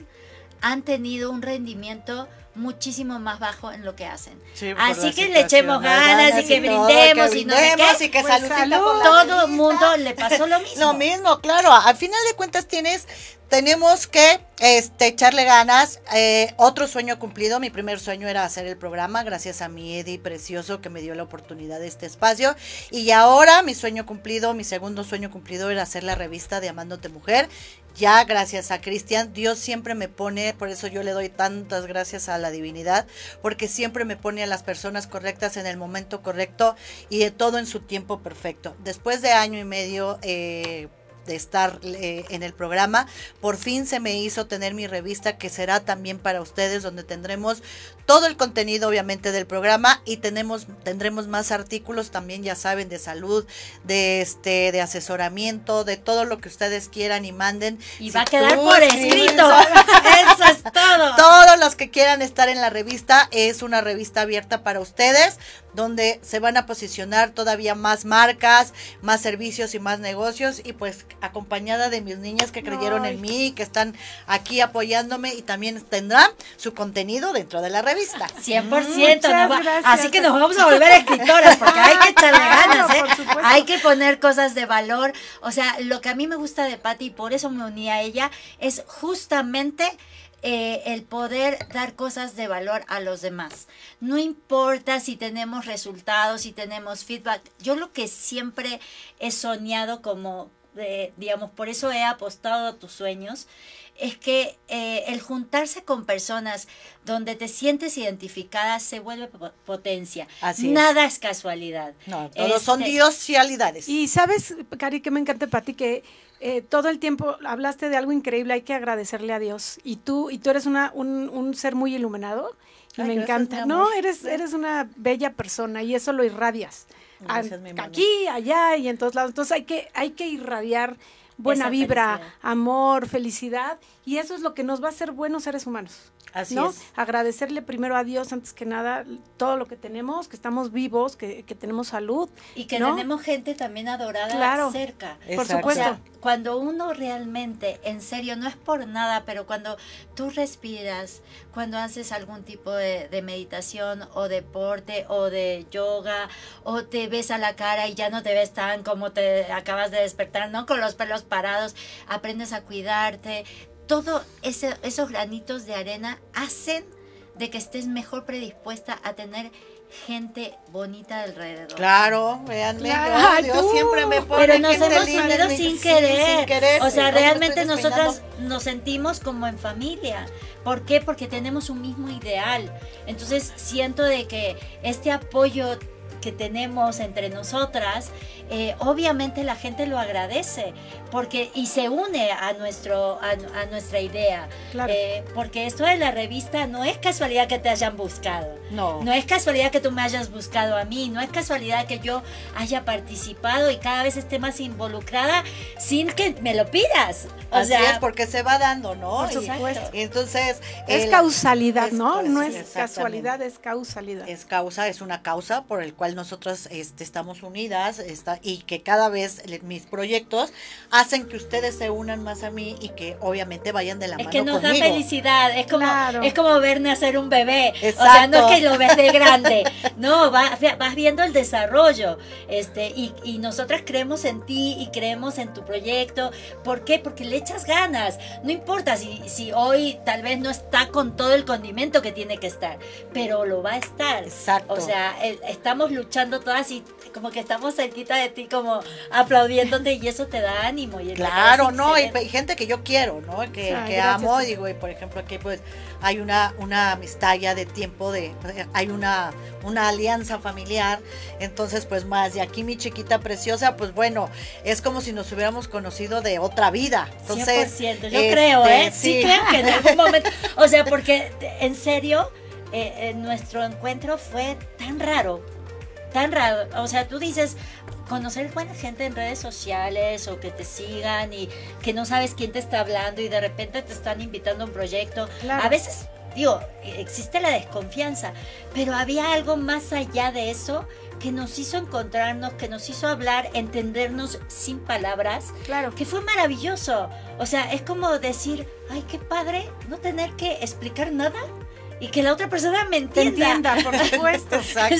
han tenido un rendimiento muchísimo más bajo en lo que hacen. Sí, Así que le echemos ganas y que todo, brindemos que y no brindemos y que Pues salud. por la Todo revista. mundo le pasó lo mismo. Lo mismo, claro. Al final de cuentas tienes tenemos que este, echarle ganas. Eh, otro sueño cumplido, mi primer sueño era hacer el programa, gracias a mi Eddie precioso que me dio la oportunidad de este espacio. Y ahora mi sueño cumplido, mi segundo sueño cumplido era hacer la revista de Amándote Mujer. Ya gracias a Cristian, Dios siempre me pone, por eso yo le doy tantas gracias a la divinidad, porque siempre me pone a las personas correctas en el momento correcto y de todo en su tiempo perfecto. Después de año y medio, eh, de estar eh, en el programa. Por fin se me hizo tener mi revista que será también para ustedes, donde tendremos todo el contenido obviamente del programa y tenemos, tendremos más artículos también, ya saben, de salud, de este, de asesoramiento, de todo lo que ustedes quieran y manden. Y va a quedar por escrito. Eso es todo. Todos los que quieran estar en la revista, es una revista abierta para ustedes donde se van a posicionar todavía más marcas, más servicios y más negocios y pues acompañada de mis niñas que creyeron en mí, que están aquí apoyándome y también tendrán su contenido dentro de la revista. 100%, así que nos vamos a volver escritoras porque hay que echarle ganas, ¿eh? hay que poner cosas de valor. O sea, lo que a mí me gusta de Patti y por eso me uní a ella es justamente eh, el poder dar cosas de valor a los demás. No importa si tenemos resultados, si tenemos feedback. Yo lo que siempre he soñado como, eh, digamos, por eso he apostado a tus sueños, es que eh, el juntarse con personas donde te sientes identificada se vuelve potencia. Así Nada es, casualidad. No, todos son este, diosialidades. Y sabes, Cari, que me encanta para ti que eh, todo el tiempo hablaste de algo increíble, hay que agradecerle a Dios. Y tú, y tú eres una, un, un ser muy iluminado y me encanta. No, eres, eres una bella persona y eso lo irradias. Aquí, allá y en todos lados. Entonces hay que, hay que irradiar buena vibra, amor, felicidad y eso es lo que nos va a hacer buenos seres humanos. Así ¿no? es. Agradecerle primero a Dios antes que nada todo lo que tenemos, que estamos vivos, que, que tenemos salud. Y que tenemos gente también adorada cerca. Por supuesto. cuando uno realmente, en serio, no es por nada, pero cuando tú respiras, cuando haces algún tipo de, de meditación o deporte o de yoga o te ves a la cara y ya no te ves tan como te acabas de despertar, ¿no? Con los pelos parados, aprendes a cuidarte, todo esos granitos de arena hacen de que estés mejor predispuesta a tener gente bonita alrededor. Claro, véanme, Dios siempre me pone Pero nos hemos unido sin, querer. O sea, realmente nosotras nos sentimos como en familia. ¿Por qué? Porque tenemos un mismo ideal. Entonces siento de que este apoyo que tenemos entre nosotras, eh, obviamente la gente lo agradece porque y se une a nuestro a, nuestra idea. Eh, porque esto de la revista no es casualidad que te hayan buscado. No. No es casualidad que tú me hayas buscado a mí no es casualidad que yo haya participado y cada vez esté más involucrada sin que me lo pidas. O Así sea, es porque se va dando no por supuesto. Y, entonces es causalidad no no es casualidad es causalidad. Es causa es una causa por el cual nosotros este, estamos unidas está, y que cada vez mis proyectos hacen que ustedes se unan más a mí y que obviamente vayan de la mano Es que nos da felicidad, es como, es como ver nacer un bebé. O sea, no es que lo ves de grande, no, vas, vas viendo el desarrollo. Este, y, y nosotras creemos en ti y creemos en tu proyecto. ¿Por qué? Porque le echas ganas. No importa si, si hoy tal vez no está con todo el condimento que tiene que estar, pero lo va a estar. Exacto. O sea, estamos luchando todas y como que estamos cerquita de ti, como aplaudiéndote y eso te da ánimo claro, no, y, gente que yo quiero, ¿no? Que, que amo, digo, y por ejemplo aquí pues hay una, una amistad ya de tiempo, de hay una, una alianza familiar, entonces pues más, y aquí mi chiquita preciosa, pues bueno, es como si nos hubiéramos conocido de otra vida. Entonces, 100%, yo creo, ¿eh? Sí. creo que en algún momento, o sea, porque en serio, eh, eh, nuestro encuentro fue tan raro, tan raro, o sea, tú dices, conocer buena gente en redes sociales o que te sigan y que no sabes quién te está hablando y de repente te están invitando a un proyecto. A veces, digo, existe la desconfianza, pero había algo más allá de eso que nos hizo encontrarnos, que nos hizo hablar, entendernos sin palabras. Claro. Que fue maravilloso. O sea, es como decir, ay, qué padre no tener que explicar nada y que la otra persona me entienda. entienda, por supuesto. Exacto.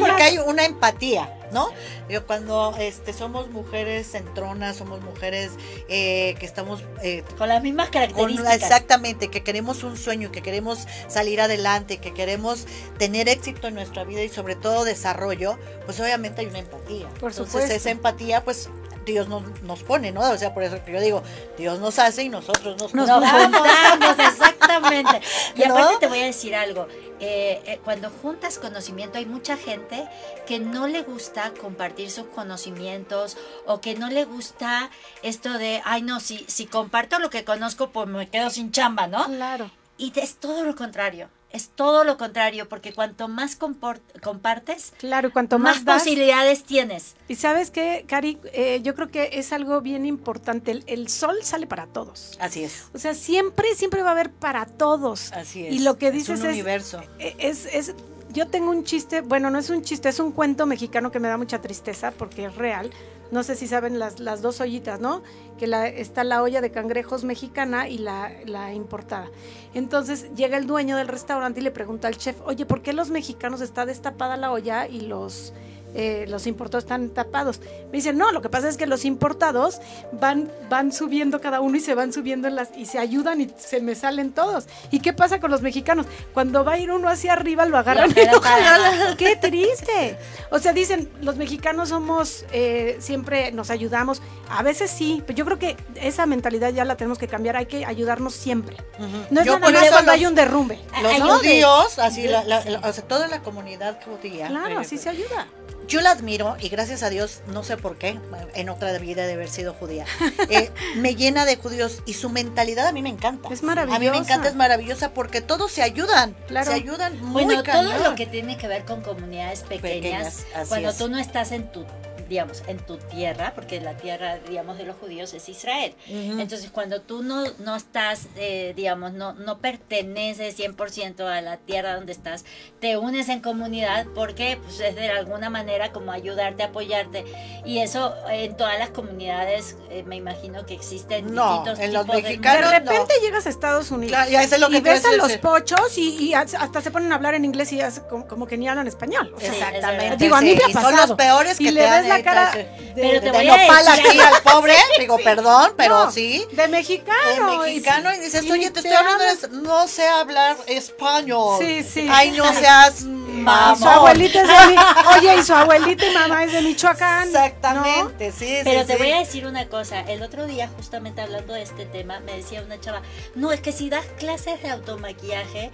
porque hay una empatía. ¿No? Yo cuando este somos mujeres centronas, somos mujeres eh, que estamos eh, con las mismas características. exactamente, que queremos un sueño, que queremos salir adelante, que queremos tener éxito en nuestra vida y sobre todo desarrollo, pues obviamente hay una empatía. Por Entonces supuesto. esa empatía, pues Dios nos, nos pone, ¿no? O sea, por eso que yo digo, Dios nos hace y nosotros nos, Nos juntamos, exactamente. Y ¿No? aparte te voy a decir algo. Eh, eh, cuando juntas conocimiento hay mucha gente que no le gusta compartir sus conocimientos o que no le gusta esto de, ay no, si, si comparto lo que conozco pues me quedo sin chamba, ¿no? Claro. Y es todo lo contrario, es todo lo contrario, porque cuanto más compartes, Claro, cuanto más, más, das, posibilidades tienes. Y sabes qué, Cari, Eh, yo creo que es algo bien importante. El, el sol sale para todos. Así es. O sea, siempre, siempre va a haber para todos. Así es. Y lo que Es dices un es, universo. eh, es, es- yo tengo un chiste, bueno, no es un chiste, es un cuento mexicano que me da mucha tristeza porque es real. No sé si saben las, las dos ollitas, ¿no? Que la, está la olla de cangrejos mexicana y la, la importada. Entonces llega el dueño del restaurante y le pregunta al chef, oye, ¿por qué los mexicanos está destapada la olla y los, eh, los importados están tapados? Me dice, no, lo que pasa es que los importados van, van subiendo cada uno y se van subiendo en las, y se ayudan y se me salen todos. ¿Y qué pasa con los mexicanos? Cuando va a ir uno hacia arriba lo agarran Lo y lo jalan. ¡Qué triste! O sea, dicen, los mexicanos somos, eh, siempre nos ayudamos. A veces sí, pero yo creo que esa mentalidad ya la tenemos que cambiar. Hay que ayudarnos siempre. No es Yo nada más cuando los- hay un derrumbe. Los judíos, así, la, la- Sí. la- o sea, toda la comunidad judía. Claro, eh, así se ayuda. Yo la admiro y gracias a Dios, no sé por qué, en otra vida de haber sido judía, eh, me llena de judíos y su mentalidad a mí me encanta. Es A mí me maravillosa. encanta, es maravillosa porque todos se ayudan. Claro. Se ayudan muy Bueno, todo lo que tiene que ver con comunidades pequeñas, cuando es. tú no estás en tu, digamos, en tu tierra, porque la tierra, digamos, de los judíos es Israel. Ujú. Entonces, cuando tú no, no estás, eh, digamos, no, no perteneces 100% a la tierra donde estás, te unes en comunidad porque pues, es de alguna manera como ayudarte, apoyarte. Y eso en todas las comunidades, eh, me imagino que existen No, distintos en los tipos de- mexicanos- De no. repente llegas a Estados Unidos Claro, eso es lo que y ves a los pochos y, y hasta se ponen a hablar en inglés y se- como, como que ni hablan español. Sí, es Exactamente. Digo, a mí sí, me ha y son pasado. los peores que y te le ves la cara de, Pero te de voy a nopal decir aquí al pobre, digo, perdón, pero No, sí. de mexicano. De mexicano y dices, oye, te estoy hablan hablando, de- no sé hablar español. Sí, sí. Ay, no seas su mamón. abuelita es de Mi- Oye, y su abuelita y mamá es de Michoacán. Exactamente, sí, Pero sí, te sí. voy a decir una cosa, el otro día justamente hablando de este tema, me decía una chava, no, es que si das clases de automaquillaje,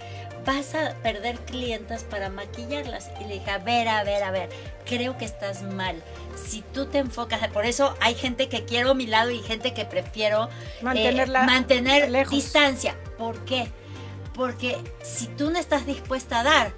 vas a perder clientas para maquillarlas. Y le dije, a ver, a ver, a ver, creo que estás mal. Si tú te enfocas, por eso hay gente que quiero a mi lado y gente que prefiero eh, Mantenerla mantener lejos. distancia. ¿Por qué? Porque si tú no estás dispuesta a dar,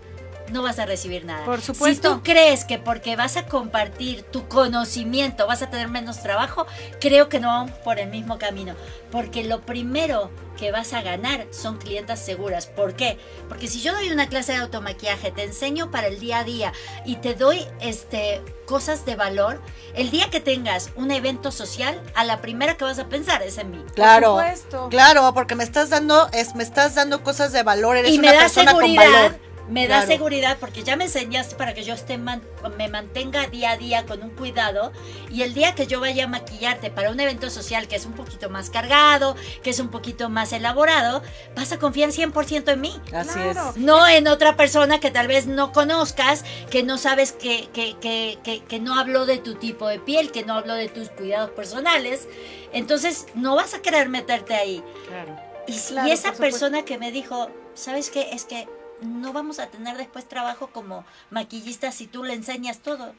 no vas a recibir nada. Por supuesto. Si tú crees que porque vas a compartir tu conocimiento vas a tener menos trabajo, creo que no vamos por el mismo camino. Porque lo primero que vas a ganar son clientas seguras. ¿Por qué? Porque si yo doy una clase de automaquillaje, te enseño para el día a día y te doy este cosas de valor, el día que tengas un evento social, a la primera que vas a pensar es en mí. Claro, Por supuesto. claro, porque me estás dando, es, me estás dando cosas de valor, eres y una me da persona con seguridad. valor. Me da Claro. seguridad porque ya me enseñaste para que yo esté man- me mantenga día a día con un cuidado y el día que yo vaya a maquillarte para un evento social que es un poquito más cargado, que es un poquito más elaborado, vas a confiar 100% en mí. Así Claro. es. No en otra persona que tal vez no conozcas, que no sabes que, que, que, que, que no habló de tu tipo de piel, que no habló de tus cuidados personales. Entonces no vas a querer meterte ahí. Claro. Y, si- Claro, y esa persona que me dijo, ¿sabes qué? Es que no vamos a tener después trabajo como maquillista si tú le enseñas todo.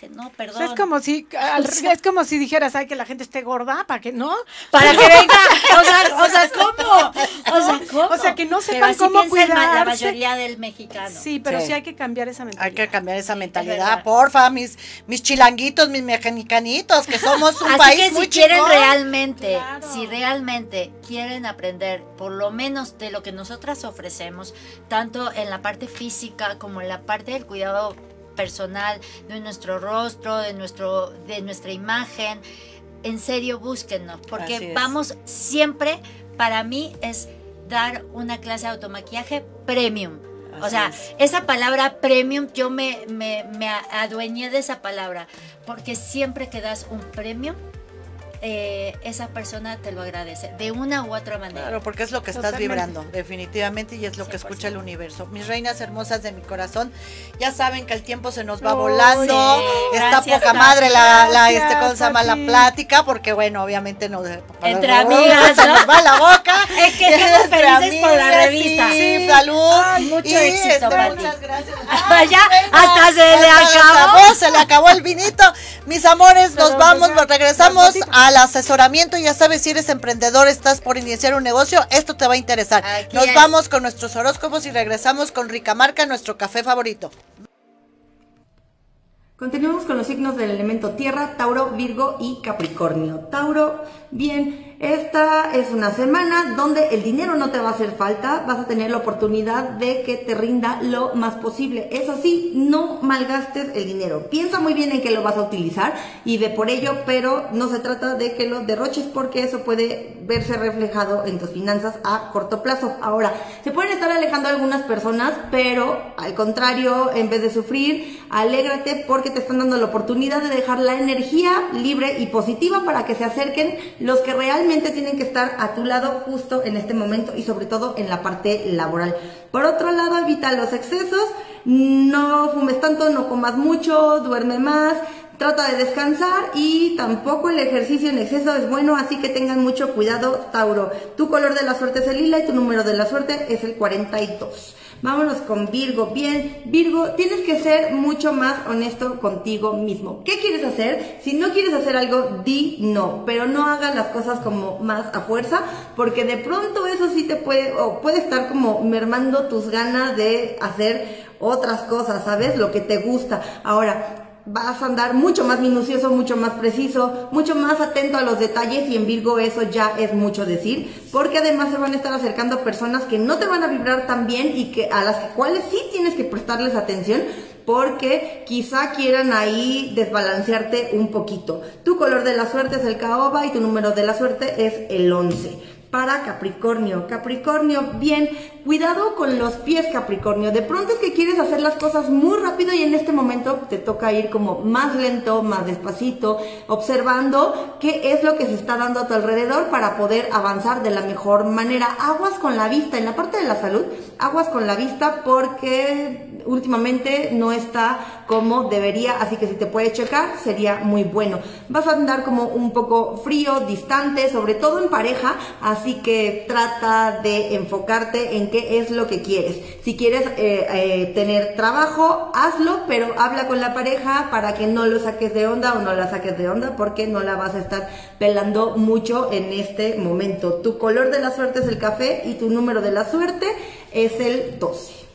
Dije, no, O perdón. sea, es como si al- es como si dijeras, ay, que la gente esté gorda, para que no. Para que venga, o sea, o sea, ¿cómo? O sea, ¿cómo? O sea, que no Pero sepan así cómo ma- La mayoría del mexicano. Sí, pero sí. Sí. hay que cambiar esa mentalidad. Hay que cambiar esa mentalidad, porfa, mis, mis chilanguitos, mis mexicanitos, que somos un Así país que muy si quieren realmente, Claro. si realmente quieren aprender por lo menos de lo que nosotras ofrecemos, tanto en la parte física como en la parte del cuidado personal de nuestro rostro, de nuestro de nuestra imagen, en serio búsquennos, Así porque vamos siempre para mí es dar una clase de automaquillaje premium. O sea, es. esa palabra premium, yo me, me, me adueñé de esa palabra, porque siempre que das un premium, eh, esa persona te lo agradece, de una u otra manera. Claro, porque es lo que estás Totalmente. vibrando, definitivamente, y es lo que 100%. escucha el universo. Mis reinas hermosas de mi corazón, ya saben que el tiempo se nos va volando. sí. Está Gracias, poca madre la, la Gracias, este, ¿cómo se llama? La Tati. plática, porque bueno, obviamente no. Entre amigas, se ¿no? nos va la boca. Es que estamos felices por la revista. Sí, salud. Ay, mucho Y, éxito, este, muchas gracias. Ya, hasta se le Hasta acabó. se le acabó el vinito. Mis amores, nos Pero, vamos, ya, nos regresamos gotitas. Al asesoramiento. Ya sabes, si eres emprendedor, estás por iniciar un negocio, esto te va a interesar. Aquí Nos es. vamos con nuestros horóscopos y regresamos con Rica Marca, nuestro café favorito. Continuamos con los signos del elemento tierra, Tauro, Virgo y Capricornio. Tauro, bien, esta es una semana donde el dinero no te va a hacer falta, vas a tener la oportunidad de que te rinda lo más posible. Eso sí, no malgastes el dinero. Piensa muy bien en qué lo vas a utilizar y de por ello, pero no se trata de que lo derroches porque eso puede verse reflejado en tus finanzas a corto plazo. Ahora, se pueden estar alejando algunas personas, pero al contrario, en vez de sufrir, alégrate porque te están dando la oportunidad de dejar la energía libre y positiva para que se acerquen los que realmente tienen que estar a tu lado justo en este momento y sobre todo en la parte laboral. Por otro lado, evita los excesos, no fumes tanto, no comas mucho, duerme más, Trata de descansar y tampoco el ejercicio en exceso es bueno, así que tengan mucho cuidado, Tauro. Tu color de la suerte es el lila y tu número de la suerte es el 42. Vámonos con Virgo. Bien, Virgo, tienes que ser mucho más honesto contigo mismo. ¿Qué quieres hacer? Si no quieres hacer algo, di no, pero no hagas las cosas como más a fuerza, porque de pronto eso sí te puede, o puede estar como mermando tus ganas de hacer otras cosas, ¿sabes? Lo que te gusta. Ahora, vas a andar mucho más minucioso, mucho más preciso, mucho más atento a los detalles y en Virgo eso ya es mucho decir, porque además se van a estar acercando personas que no te van a vibrar tan bien y que a las cuales sí tienes que prestarles atención porque quizá quieran ahí desbalancearte un poquito. Tu color de la suerte es el caoba y tu número de la suerte es el 11 para Capricornio. Capricornio, bien, cuidado con los pies Capricornio. De pronto es que quieres hacer las cosas muy rápido y en este momento te toca ir como más lento, más despacito, observando qué es lo que se está dando a tu alrededor para poder avanzar de la mejor manera. Aguas con la vista, en la parte de la salud, aguas con la vista porque últimamente no está como debería, así que si te puede checar sería muy bueno. Vas a andar como un poco frío, distante, sobre todo en pareja, así que trata de enfocarte en qué es lo que quieres. Si quieres eh, eh, tener trabajo, hazlo, pero habla con la pareja para que no lo saques de onda o no la saques de onda porque no la vas a estar pelando mucho en este momento. Tu color de la suerte es el café y tu número de la suerte es el 12.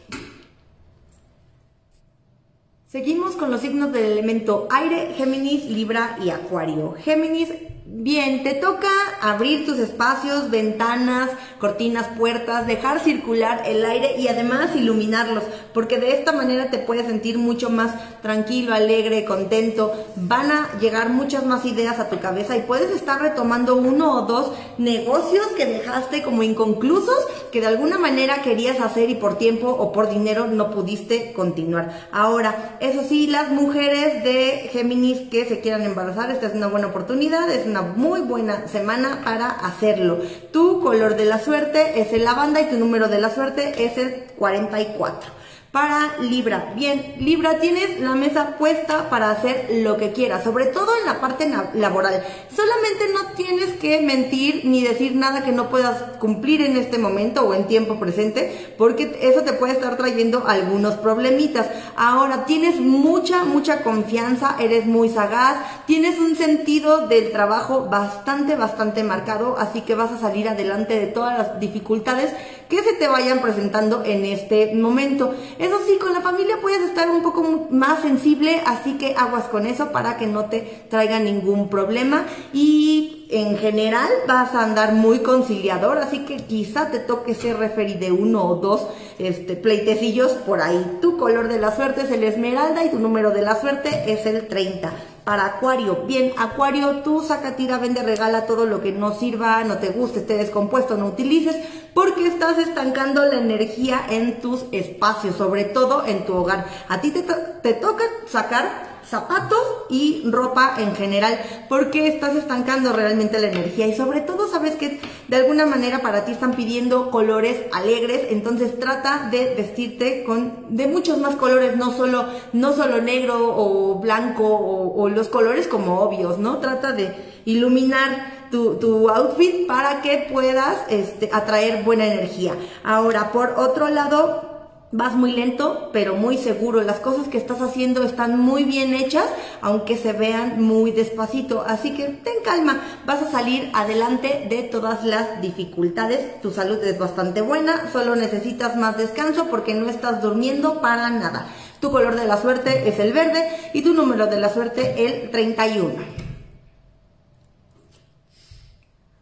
Seguimos con los signos del elemento aire, Géminis, Libra y Acuario. Géminis, bien, te toca abrir tus espacios, ventanas, cortinas, puertas, dejar circular el aire y además iluminarlos, porque de esta manera te puedes sentir mucho más tranquilo, alegre, contento. Van a llegar muchas más ideas a tu cabeza y puedes estar retomando uno o dos negocios que dejaste como inconclusos que de alguna manera querías hacer y por tiempo o por dinero no pudiste continuar. Ahora, eso sí, las mujeres de Géminis que se quieran embarazar, esta es una buena oportunidad, es una muy buena semana para hacerlo. Tu color de la suerte es el lavanda y tu número de la suerte es el 44 para Libra. Bien, Libra, tienes la mesa puesta para hacer lo que quieras, sobre todo en la parte laboral. Solamente no tienes que mentir ni decir nada que no puedas cumplir en este momento o en tiempo presente, porque eso te puede estar trayendo algunos problemitas. Ahora, tienes mucha, mucha confianza, eres muy sagaz, tienes un sentido del trabajo bastante, bastante marcado, así que vas a salir adelante de todas las dificultades que se te vayan presentando en este momento. Eso sí, con la familia puedes estar un poco más sensible, así que aguas con eso para que no te traiga ningún problema y en general vas a andar muy conciliador, así que quizá te toque ser referí de uno o dos este, pleitecillos por ahí. Tu color de la suerte es el esmeralda y tu número de la suerte es el 30. Para Acuario. Bien, Acuario, tú saca, tira, vende, regala todo lo que no sirva, no te guste, esté descompuesto, no utilices, porque estás estancando la energía en tus espacios, sobre todo en tu hogar. A ti te, te toca sacar zapatos y ropa en general, porque estás estancando realmente la energía y sobre todo sabes que de alguna manera para ti están pidiendo colores alegres, entonces trata de vestirte con de muchos más colores, no solo no solo negro o blanco o, los colores como obvios, ¿no? Trata de iluminar tu, tu, outfit para que puedas este, atraer buena energía. Ahora, por otro lado, Vas muy lento, pero muy seguro. Las cosas que estás haciendo están muy bien hechas, aunque se vean muy despacito. Así que ten calma, vas a salir adelante de todas las dificultades. Tu salud es bastante buena, solo necesitas más descanso porque no estás durmiendo para nada. Tu color de la suerte es el verde y tu número de la suerte el 31.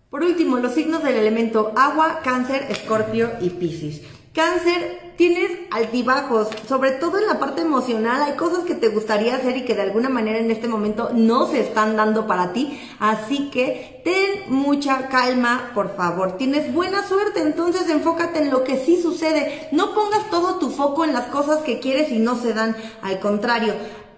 Por último, los signos del elemento agua, cáncer, escorpio y piscis. Cáncer, tienes altibajos, sobre todo en la parte emocional, hay cosas que te gustaría hacer y que de alguna manera en este momento no se están dando para ti, así que ten mucha calma, por favor. Tienes buena suerte, entonces enfócate en lo que sí sucede. No pongas todo tu foco en las cosas que quieres y no se dan, al contrario.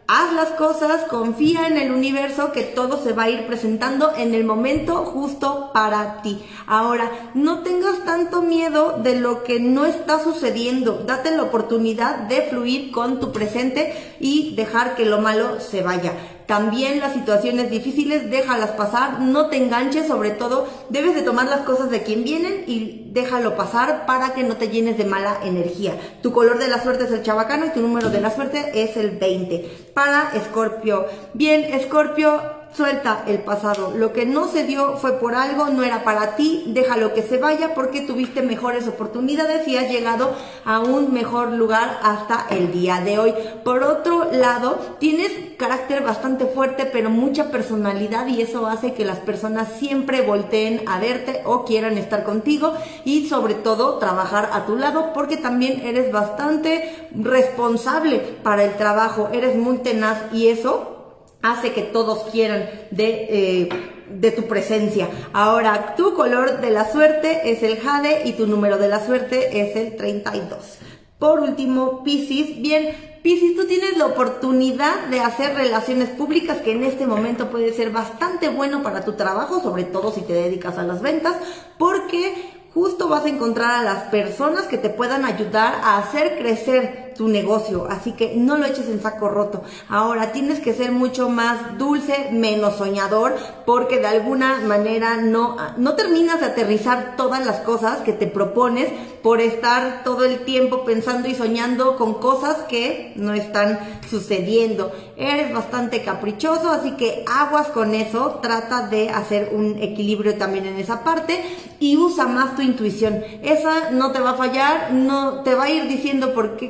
Haz las cosas, confía en el universo que todo se va a ir presentando en el momento justo para ti. Ahora, no tengas tanto miedo de lo que no está sucediendo. Date la oportunidad de fluir con tu presente y dejar que lo malo se vaya. También las situaciones difíciles, déjalas pasar, no te enganches, sobre todo debes de tomar las cosas de quien vienen y déjalo pasar para que no te llenes de mala energía. Tu color de la suerte es el chabacano y tu número de la suerte es el 20. Para Escorpio. Bien, Escorpio, Suelta el pasado. Lo que no se dio fue por algo, no era para ti, déjalo que se vaya porque tuviste mejores oportunidades y has llegado a un mejor lugar hasta el día de hoy. Por otro lado, tienes carácter bastante fuerte, pero mucha personalidad y eso hace que las personas siempre volteen a verte o quieran estar contigo y sobre todo trabajar a tu lado porque también eres bastante responsable para el trabajo, eres muy tenaz y eso hace que todos quieran de, eh, de tu presencia. Ahora, tu color de la suerte es el jade y tu número de la suerte es el 32. Por último, Pisces, bien, Pisces, tú tienes la oportunidad de hacer relaciones públicas que en este momento puede ser bastante bueno para tu trabajo, sobre todo si te dedicas a las ventas, porque justo vas a encontrar a las personas que te puedan ayudar a hacer crecer tu negocio. Así que no lo eches en saco roto. Ahora tienes que ser mucho más dulce, menos soñador, porque de alguna manera no, no terminas de aterrizar todas las cosas que te propones por estar todo el tiempo pensando y soñando con cosas que no están sucediendo. Eres bastante caprichoso, así que aguas con eso. Trata de hacer un equilibrio también en esa parte y usa más tu intuición. Esa no te va a fallar, no te va a ir diciendo por qué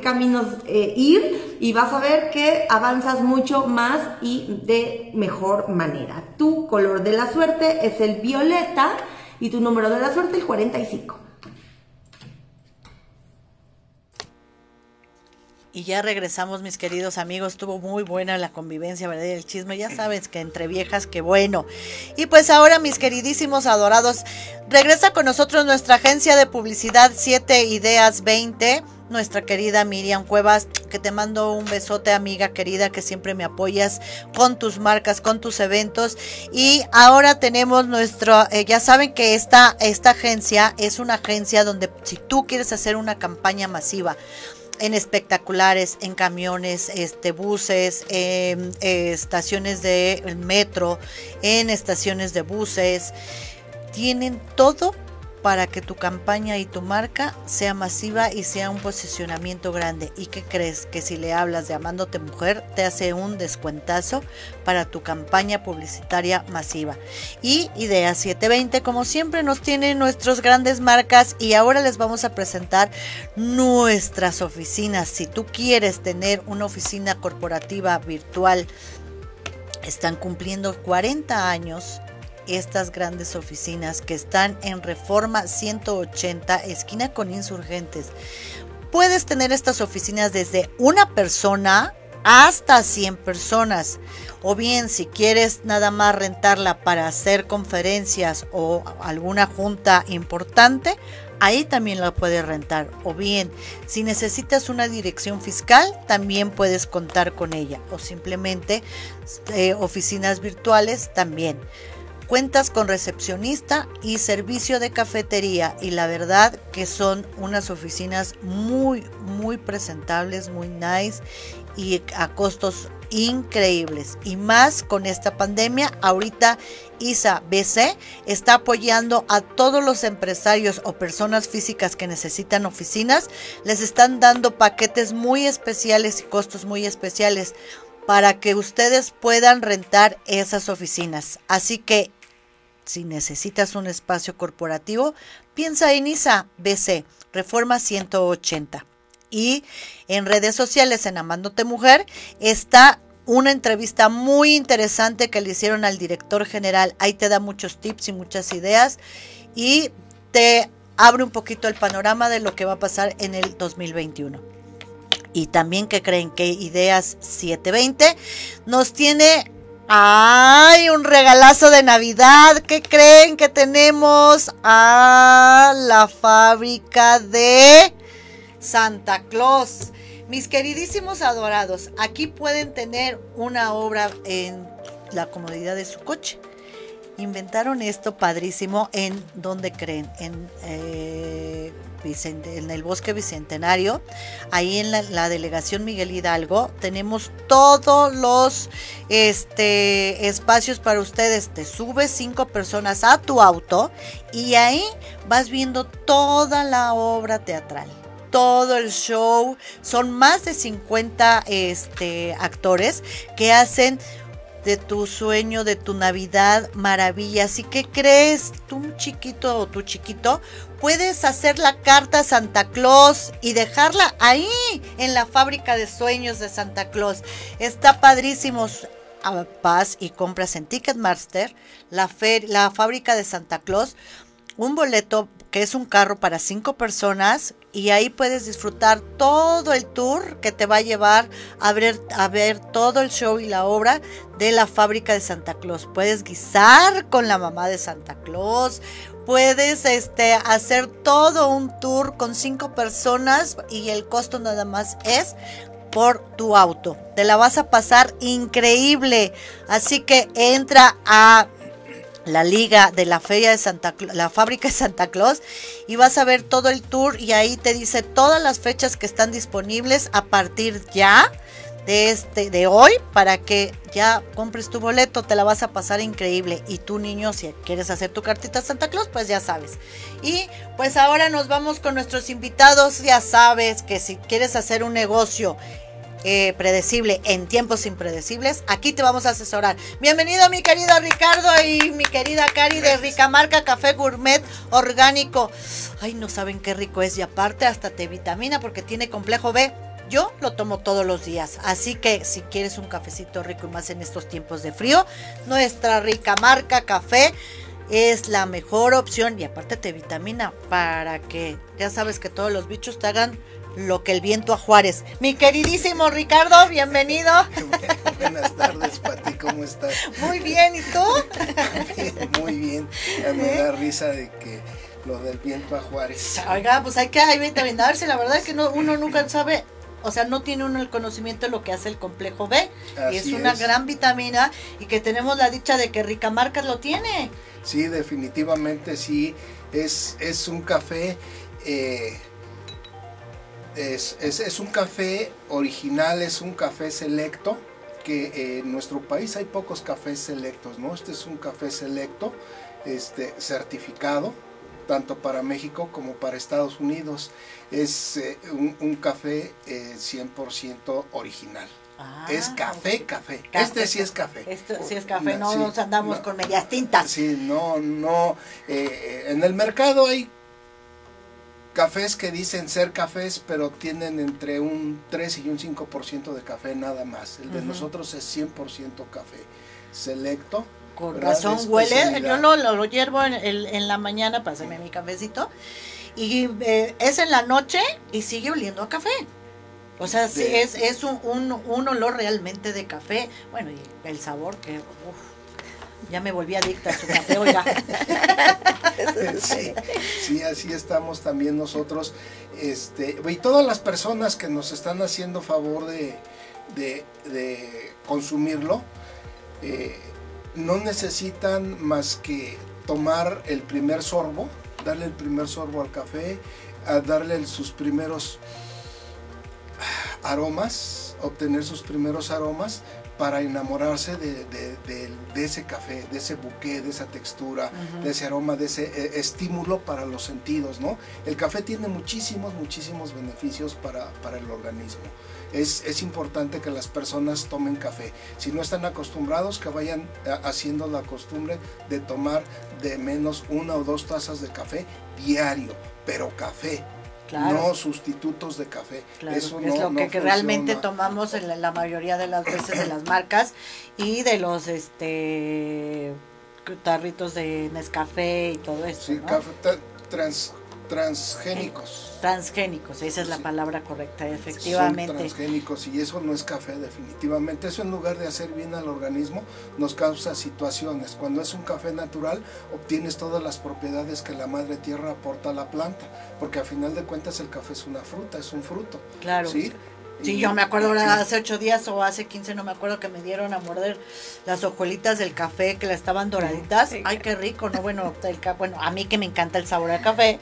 eh, ir y vas a ver que avanzas mucho más y de mejor manera. Tu color de la suerte es el violeta y tu número de la suerte el 45. Y ya regresamos, mis queridos amigos. Estuvo muy buena la convivencia, ¿verdad? El chisme, ya sabes que entre viejas, qué bueno. Y pues ahora, mis queridísimos adorados, regresa con nosotros nuestra agencia de publicidad 7 Ideas 20. Nuestra querida Miriam Cuevas, que te mando un besote, amiga querida, que siempre me apoyas con tus marcas, con tus eventos. Y ahora tenemos nuestro, eh, ya saben que esta, esta agencia es una agencia donde si tú quieres hacer una campaña masiva, en espectaculares, en camiones, este, buses, en eh, estaciones de metro, en estaciones de buses. Tienen todo para que tu campaña y tu marca sea masiva y sea un posicionamiento grande. ¿Y qué crees? Que si le hablas de Amándote Mujer, te hace un descuentazo para tu campaña publicitaria masiva. Y Idea 720, como siempre, nos tienen nuestras grandes marcas y ahora les vamos a presentar nuestras oficinas. Si tú quieres tener una oficina corporativa virtual, están cumpliendo 40 años estas grandes oficinas que están en Reforma 180, esquina con insurgentes. Puedes tener estas oficinas desde una persona hasta 100 personas. O bien, si quieres nada más rentarla para hacer conferencias o alguna junta importante, ahí también la puedes rentar. O bien, si necesitas una dirección fiscal, también puedes contar con ella. O simplemente eh, oficinas virtuales también. Cuentas con recepcionista y servicio de cafetería y la verdad que son unas oficinas muy, muy presentables, muy nice y a costos increíbles. Y más con esta pandemia, ahorita ISA BC está apoyando a todos los empresarios o personas físicas que necesitan oficinas. Les están dando paquetes muy especiales y costos muy especiales para que ustedes puedan rentar esas oficinas. Así que si necesitas un espacio corporativo, piensa en ISA BC, Reforma 180 y en redes sociales en Amándote Mujer está una entrevista muy interesante que le hicieron al director general. Ahí te da muchos tips y muchas ideas y te abre un poquito el panorama de lo que va a pasar en el 2021. Y también que creen que Ideas 720 nos tiene ¡Ay! Un regalazo de Navidad. ¿Qué creen que tenemos? A la fábrica de Santa Claus. Mis queridísimos adorados, aquí pueden tener una obra en la comodidad de su coche. Inventaron esto padrísimo en donde creen, en, eh, en el bosque bicentenario, ahí en la, delegación Miguel Hidalgo, tenemos todos los este, espacios para ustedes. Te subes cinco personas a tu auto y ahí vas viendo toda la obra teatral todo el show. Son más de 50 este, actores que hacen de tu sueño, de tu Navidad, maravillas. ¿Y qué crees? Tú chiquito o tu chiquito, puedes hacer la carta a Santa Claus y dejarla ahí en la fábrica de sueños de Santa Claus. Está padrísimo. Paz y compras en Ticketmaster, la, la fábrica de Santa Claus, un boleto que es un carro para cinco personas y ahí puedes disfrutar todo el tour que te va a llevar a ver, a ver todo el show y la obra de la fábrica de Santa Claus. Puedes guisar con la mamá de Santa Claus, puedes este, hacer todo un tour con cinco personas y el costo nada más es por tu auto. Te la vas a pasar increíble. Así que entra a la liga de la feria de Santa la fábrica de Santa Claus y vas a ver todo el tour y ahí te dice todas las fechas que están disponibles a partir ya de este de hoy para que ya compres tu boleto, te la vas a pasar increíble y tú niño si quieres hacer tu cartita a Santa Claus, pues ya sabes. Y pues ahora nos vamos con nuestros invitados, ya sabes que si quieres hacer un negocio eh, predecible en tiempos impredecibles, aquí te vamos a asesorar. Bienvenido mi querido Ricardo y mi querida Cari de Rica Marca Café Gourmet Orgánico. Ay, no saben qué rico es y aparte hasta te vitamina porque tiene complejo B. Yo lo tomo todos los días, así que si quieres un cafecito rico y más en estos tiempos de frío, nuestra rica marca café es la mejor opción y aparte te vitamina para que ya sabes que todos los bichos te hagan lo que el viento a Juárez. Mi queridísimo Ricardo, bienvenido. Buenas tardes, Pati, ¿cómo estás? Muy bien, ¿y tú? muy bien. Me da risa de que lo del viento a Juárez. Oiga, pues hay que hay vitaminarse, la verdad es que no, uno nunca sabe o sea, no tiene uno el conocimiento de lo que hace el complejo B. y es una gran vitamina y que tenemos la dicha de que Rica Marcas lo tiene. Sí, definitivamente sí. Es, es un café eh, es, es, un café original, es un café selecto, que eh, en nuestro país hay pocos cafés selectos, ¿no? Este es un café selecto, este, certificado, tanto para México como para Estados Unidos. Es eh, un, café 100% eh, original. Ah, es café, café, Este sí es café. Este sí es café, no nos andamos con medias tintas. Sí, no, no. en el mercado hay cafés que dicen ser cafés, pero tienen entre un 3 y un 5% de café nada más. El de nosotros es 100% café selecto. Con razón huele, yo lo, lo, hiervo en, en, la mañana para hacerme mi cafecito y eh, es en la noche y sigue oliendo a café. O sea, sí, es, es un, un, un olor realmente de café. Bueno, y el sabor que... uf, ya me volví adicta a su café, oiga. sí, sí, así estamos también nosotros. Este, y todas las personas que nos están haciendo favor de, de- de consumirlo, eh, no necesitan más que tomar el primer sorbo, darle el primer sorbo al café, a darle sus primeros aromas, obtener sus primeros aromas para enamorarse de, de- de- de ese café, de ese buque, de esa textura, de ese aroma, de ese eh, estímulo para los sentidos, ¿no? El café tiene muchísimos, muchísimos beneficios para, para el organismo. Es, es importante que las personas tomen café. Si no están acostumbrados, que vayan eh, haciendo la costumbre de tomar de menos una o dos tazas de café diario, pero café. Claro. No sustitutos de café. Claro, Eso es lo que, no que realmente tomamos en la, la mayoría de las veces de las marcas y de los este tarritos de Nescafé y todo eso. Sí, ¿no? café trans- transgénicos. Transgénicos, esa es la Sí. palabra correcta, Son efectivamente. transgénicos y eso no es café definitivamente. Eso en lugar de hacer bien al organismo nos causa situaciones. Cuando es un café natural obtienes todas las propiedades que la madre tierra aporta a la planta, porque a final de cuentas el café es una fruta, es un fruto. Claro. ¿sí? Sí, yo me acuerdo ahora hace ocho días o hace 15, no me acuerdo que me dieron a morder las hojuelitas del café que la estaban doraditas. Sí. Ay, qué rico, ¿no? Bueno, el ca- bueno, a mí que me encanta el sabor al café,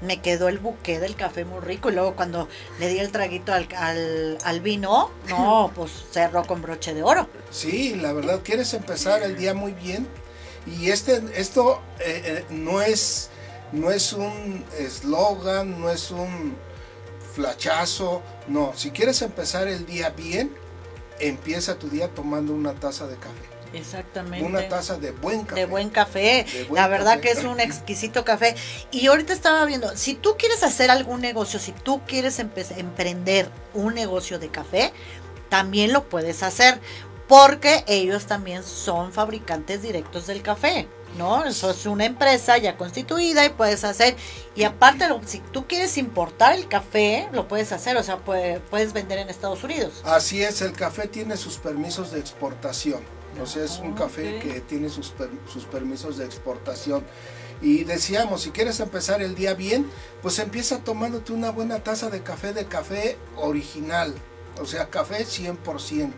me quedó el buque del café muy rico. Y luego cuando le di el traguito al, al, al vino, no, pues cerró con broche de oro. Sí, la verdad, quieres empezar el día muy bien y este, esto eh, eh, no es, no es un eslogan, no es un flachazo, no. Si quieres empezar el día bien, empieza tu día tomando una taza de café, Exactamente. una taza de buen café. De buen café. De buen la verdad café. que es un exquisito café. Y ahorita estaba viendo, si tú quieres hacer algún negocio, si tú quieres emprender un negocio de café, también lo puedes hacer. Porque ellos también son fabricantes directos del café. ¿No? Eso es una empresa ya constituida y puedes hacer. Y aparte, lo- si tú quieres importar el café, lo puedes hacer. O sea, puede- puedes vender en Estados Unidos. Así es, el café tiene sus permisos de exportación. O sea, es un café que tiene sus, per- sus permisos de exportación. Y decíamos, si quieres empezar el día bien, pues empieza tomándote una buena taza de café, de café original. O sea, café 100%. Ujú.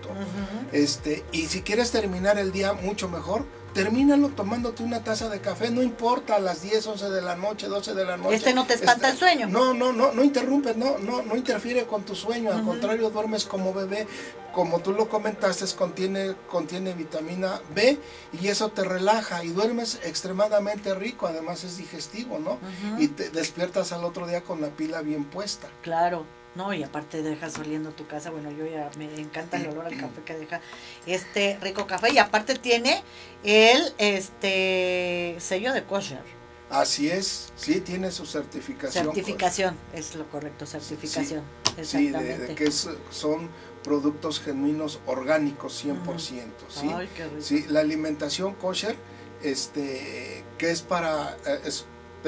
Este, y si quieres terminar el día mucho mejor, termínalo tomándote una taza de café, no importa a las 10, 11 de la noche, 12 de la noche. Este no te espanta el sueño. No, no, no, no interrumpe, no, no, no interfiere con tu sueño, al contrario, duermes como bebé, como tú lo comentaste, contiene, contiene vitamina B y eso te relaja y duermes extremadamente rico, además es digestivo, ¿no? Y te despiertas al otro día con la pila bien puesta. Claro, no, y aparte dejas oliendo tu casa, bueno, yo ya me encanta el olor al café que deja este rico café y aparte tiene el este sello de kosher, Así es, sí, tiene su certificación. certificación, es lo correcto, certificación, Sí, de, exactamente. de que es- son productos genuinos orgánicos 100%, ¿sí? Ay, qué rico. Sí, la alimentación kosher, este, que es para, eh,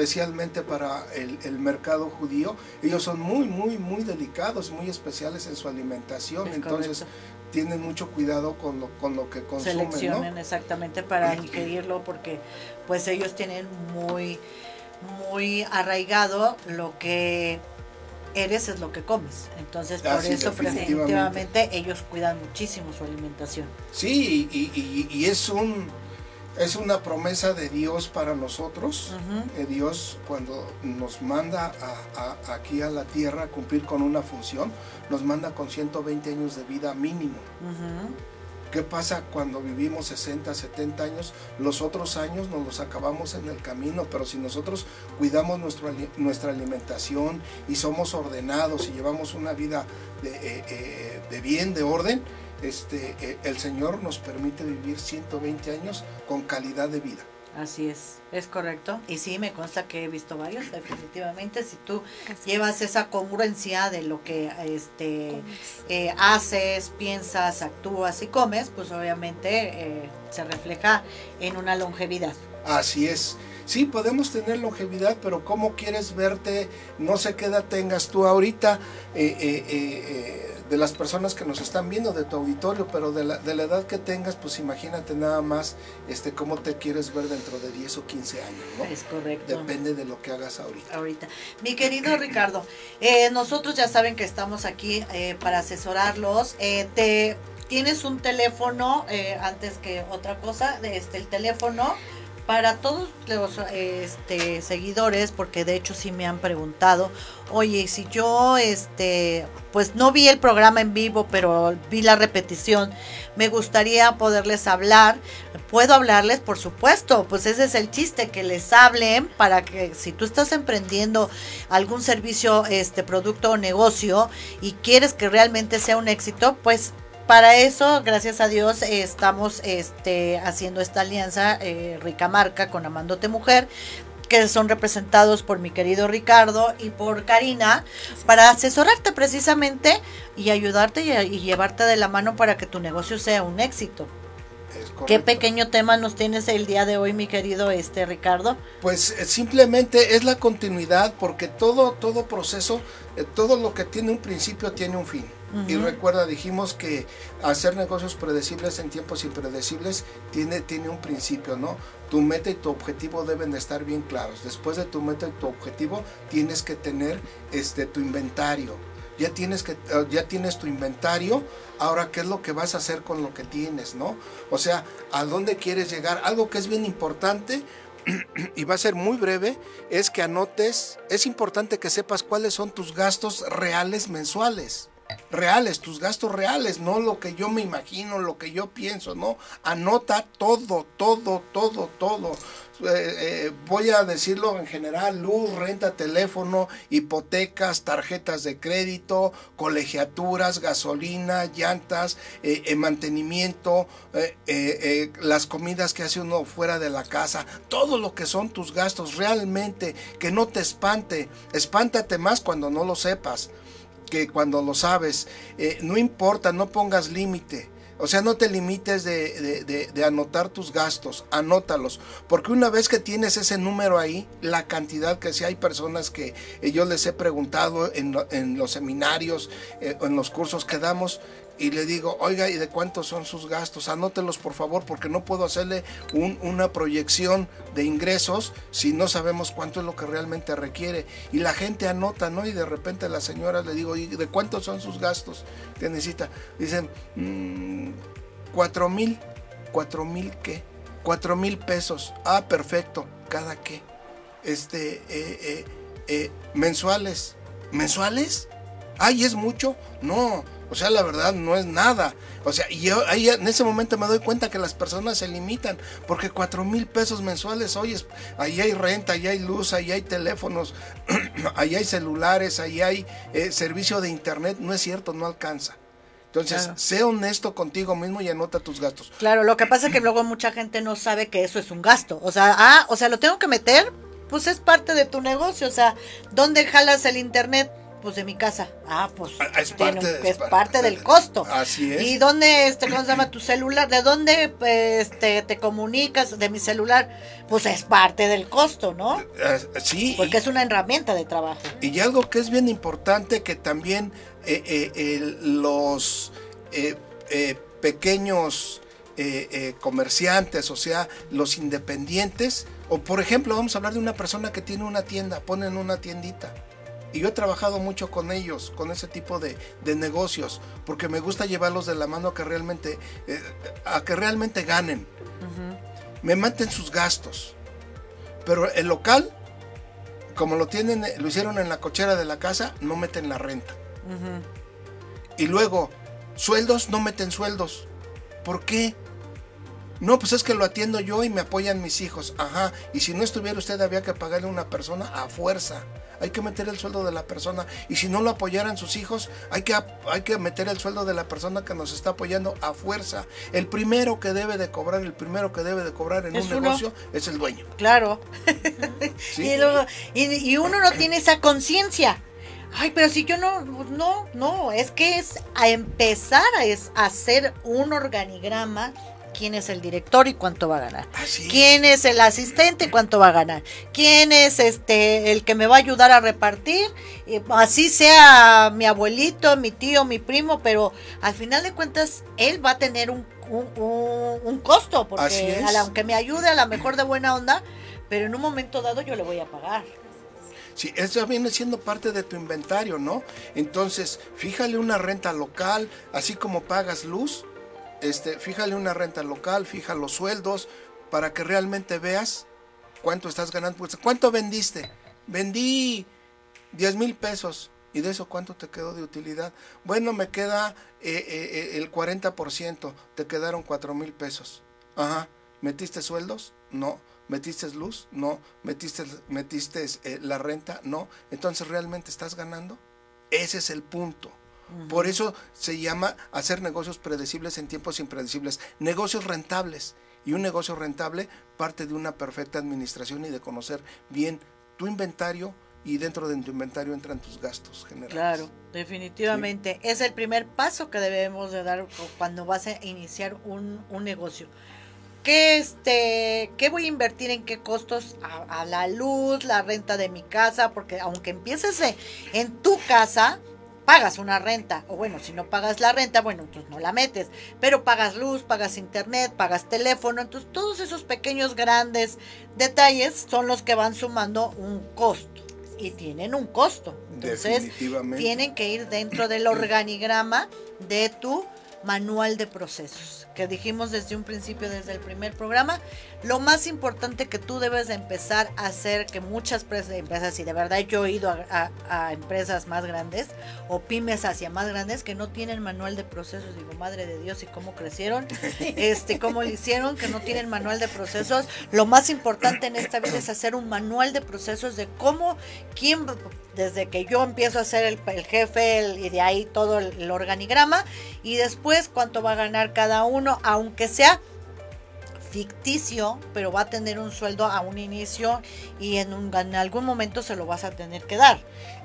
especialmente para el, el mercado judío, ellos son muy, muy, muy delicados, muy especiales en su alimentación, Es entonces correcto. tienen mucho cuidado con lo, con lo que consumen, Seleccionen ¿no? exactamente para ingerirlo porque pues ellos tienen muy muy arraigado lo que eres es lo que comes. Entonces, por sí, eso definitivamente. definitivamente ellos cuidan muchísimo su alimentación. Sí, y, y- y es un es una promesa de Dios para nosotros. Eh, Dios cuando nos manda a- a- aquí a la tierra a cumplir con una función, nos manda con 120 años de vida mínimo. ¿Qué pasa cuando vivimos 60, 70 años? Los otros años nos los acabamos en el camino, pero si nosotros cuidamos nuestro nuestra alimentación y somos ordenados y llevamos una vida de, eh, eh, de bien, de orden, este, eh, el Señor nos permite vivir 120 años con calidad de vida. Así es, es correcto. Y sí, me consta que he visto varios, definitivamente. Si tú llevas esa congruencia de lo que este eh, haces, piensas, actúas y comes, pues obviamente eh, se refleja en una longevidad. Así es. Sí, podemos tener longevidad, pero ¿cómo quieres verte? No sé qué edad tengas tú ahorita. eh, eh, eh, eh, de las personas que nos están viendo, de tu auditorio, pero de la, de la edad que tengas, pues imagínate nada más este, cómo te quieres ver dentro de 10 o 15 años, ¿no? Es correcto. Depende de lo que hagas ahorita. ahorita. Mi querido Ricardo, eh, nosotros ya saben que estamos aquí eh, para asesorarlos. Eh, te tienes un teléfono eh, antes que otra cosa, este el teléfono para todos los este, seguidores, porque de hecho sí me han preguntado, oye, si yo, este, pues no vi el programa en vivo, pero vi la repetición, me gustaría poderles hablar, puedo hablarles, por supuesto, pues ese es el chiste, que les hablen para que si tú estás emprendiendo algún servicio, este, producto o negocio y quieres que realmente sea un éxito, pues para eso, gracias a Dios, estamos este, haciendo esta alianza eh, Rica Marca con Amándote Mujer que son representados por mi querido Ricardo y por Karina, para asesorarte precisamente y ayudarte y, y llevarte de la mano para que tu negocio sea un éxito. Qué pequeño tema nos tienes el día de hoy, mi querido este Ricardo. Pues eh, simplemente es la continuidad porque todo, todo proceso, eh, todo lo que tiene un principio tiene un fin. Y recuerda, dijimos que hacer negocios predecibles en tiempos impredecibles tiene, tiene un principio, ¿no? Tu meta y tu objetivo deben de estar bien claros. Después de tu meta y tu objetivo tienes que tener este, tu inventario. Ya tienes, que, eh, ya tienes tu inventario, ahora qué es lo que vas a hacer con lo que tienes, ¿no? O sea, ¿a dónde quieres llegar? Algo que es bien importante y va a ser muy breve, es que anotes, es importante que sepas cuáles son tus gastos reales mensuales. Reales, tus gastos reales, no lo que yo me imagino, lo que yo pienso, ¿no? Anota todo, todo, todo, todo. Eh, eh, voy a decirlo en general, luz, renta, teléfono, hipotecas, tarjetas de crédito, colegiaturas, gasolina, llantas, eh, mantenimiento, las comidas que hace uno fuera de la casa, todo lo que son tus gastos realmente, que no te espante, espántate más cuando no lo sepas que cuando lo sabes, eh, no importa, no pongas límite. O sea, no te limites de, de- anotar tus gastos, anótalos. Porque una vez que tienes ese número ahí, la cantidad que si hay personas que eh, yo les he preguntado en, en los seminarios, eh, en los cursos que damos, y le digo, oiga, ¿y de cuántos son sus gastos? Anótelos por favor, porque no puedo hacerle un- una proyección de ingresos si no sabemos cuánto es lo que realmente requiere. Y la gente anota, ¿no? Y de repente la señora le digo, ¿y de cuántos son sus gastos que necesita? Dicen, "Mm, cuatro mil, cuatro mil qué? Cuatro mil pesos. Ah, perfecto. ¿Cada qué? Este, eh, eh, eh, mensuales. ¿Mensuales? Ay, ¿es mucho? No, o sea, la verdad no es nada. O sea, y yo ahí en ese momento me doy cuenta que las personas se limitan, porque cuatro mil pesos mensuales, oye, es- ahí hay renta, ahí hay luz, ahí hay teléfonos, ahí hay celulares, ahí hay eh, servicio de internet, no es cierto, no alcanza. Entonces, Claro. sé honesto contigo mismo y anota tus gastos. Claro, lo que pasa es que luego mucha gente no sabe que eso es un gasto. O sea, ah, o sea, lo tengo que meter, pues es parte de tu negocio. O sea, ¿dónde jalas el internet? Pues de mi casa. Ah, pues Ah, es tiene- parte- es parte del costo. Así es. ¿Y dónde, este, cómo se llama tu celular? ¿De dónde este, te comunicas de mi celular? Pues es parte del costo, ¿no? Eh, sí, Porque es una herramienta de trabajo. Y algo que es bien importante que también eh, eh, el- los eh, eh, pequeños eh, eh, comerciantes, o sea, los independientes, o por ejemplo, vamos a hablar de una persona que tiene una tienda, ponen una tiendita. Y yo he trabajado mucho con ellos, con ese tipo de, de negocios, porque me gusta llevarlos de la mano a que realmente, eh, a que realmente ganen. Me maten sus gastos. Pero el local como lo tienen, lo hicieron en la cochera de la casa, no meten la renta. Y luego, sueldos, no meten sueldos. ¿Por qué? No, pues es que lo atiendo yo y me apoyan mis hijos. Ajá. Y si no estuviera usted, había que pagarle a una persona a fuerza. Hay que meter el sueldo de la persona. Y si no lo apoyaran sus hijos, hay que, hay que meter el sueldo de la persona que nos está apoyando a fuerza. El primero que debe de cobrar, el primero que debe de cobrar en Es un uno. negocio es el dueño. Claro. ¿sí? Y, luego, y, y uno no tiene esa conciencia. Ay, pero si yo no, no, no, es que es a empezar a, es- a hacer un organigrama quién es el director y cuánto va a ganar. Es. ¿Quién es el asistente y cuánto va a ganar? ¿Quién es este el que me va a ayudar a repartir? Y así sea mi abuelito, mi tío, mi primo, pero al final de cuentas él va a tener un, un, costo, porque es. a la- aunque me ayude a lo mejor de buena onda, pero en un momento dado yo le voy a pagar. Sí, eso viene siendo parte de tu inventario, ¿no? Entonces, fíjale una renta local, así como pagas luz, este, fíjale una renta local, fija los sueldos, para que realmente veas cuánto estás ganando. Pues, ¿Cuánto vendiste? Vendí 10 mil pesos. ¿Y de eso cuánto te quedó de utilidad? Bueno, me queda eh, eh, eh, el 40%, te quedaron 4 mil pesos. Ajá. ¿Metiste sueldos? No. ¿Metiste luz? No. ¿Metiste, metiste la renta? No. Entonces, ¿realmente estás ganando? Ese es el punto. Por eso se llama hacer negocios predecibles en tiempos impredecibles. Negocios rentables. Y un negocio rentable parte de una perfecta administración y de conocer bien tu inventario y dentro de tu inventario entran tus gastos generales. Claro, definitivamente. Es el primer paso que debemos de dar cuando vas a iniciar un, un negocio. ¿Qué, este, ¿Qué voy a invertir en qué costos? A, a la luz, la renta de mi casa, porque aunque empieces eh, en tu casa, pagas una renta. O bueno, si no pagas la renta, bueno, entonces no la metes. Pero pagas luz, pagas internet, pagas teléfono. Entonces todos esos pequeños, grandes detalles son los que van sumando un costo. Y tienen un costo. Entonces, tienen que ir dentro del organigrama de tu manual de procesos, que dijimos desde un principio, desde el primer programa, lo más importante que tú debes de empezar a hacer, que muchas pres- empresas, y de verdad yo he ido a, a- a empresas más grandes o pymes hacia más grandes que no tienen manual de procesos, digo, madre de Dios, y cómo crecieron, este, cómo lo hicieron, que no tienen manual de procesos, lo más importante en esta vida es hacer un manual de procesos de cómo, quién, desde que yo empiezo a ser el, el jefe el- y de ahí todo el, el organigrama y después cuánto va a ganar cada uno, aunque sea ficticio, pero va a tener un sueldo a un inicio y en, un- algún momento se lo vas a tener que dar.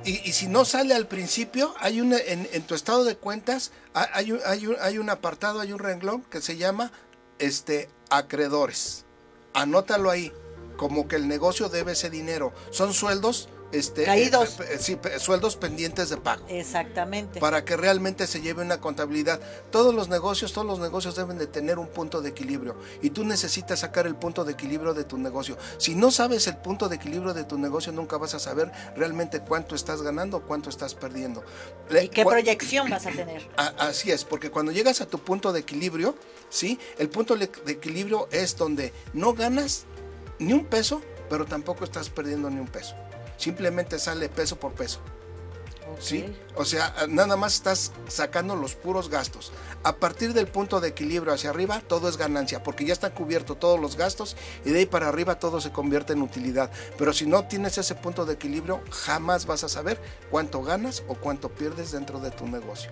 Y, si no sale al principio, hay una, en, en tu estado de cuentas ha- hay un, hay, un, hay un apartado, hay un renglón que se llama este, acreedores. Anótalo ahí, como que el negocio debe ese dinero. Son sueldos este, Caídos. eh, pe- sí, sueldos pendientes de pago. Exactamente. Para que realmente se lleve una contabilidad. Todos los negocios, todos los negocios deben de tener un punto de equilibrio. Y tú necesitas sacar el punto de equilibrio de tu negocio. Si no sabes el punto de equilibrio de tu negocio, nunca vas a saber realmente cuánto estás ganando o cuánto estás perdiendo. ¿Y qué proyección vas a tener? Así es, porque cuando llegas a tu punto de equilibrio, ¿sí? El punto de equilibrio es donde no ganas ni un peso, pero tampoco estás perdiendo ni un peso. Simplemente sale peso por peso. ¿sí? O sea, nada más estás sacando los puros gastos. A partir del punto de equilibrio hacia arriba, todo es ganancia, porque ya están cubiertos todos los gastos y de ahí para arriba todo se convierte en utilidad. Pero si no tienes ese punto de equilibrio, jamás vas a saber cuánto ganas o cuánto pierdes dentro de tu negocio.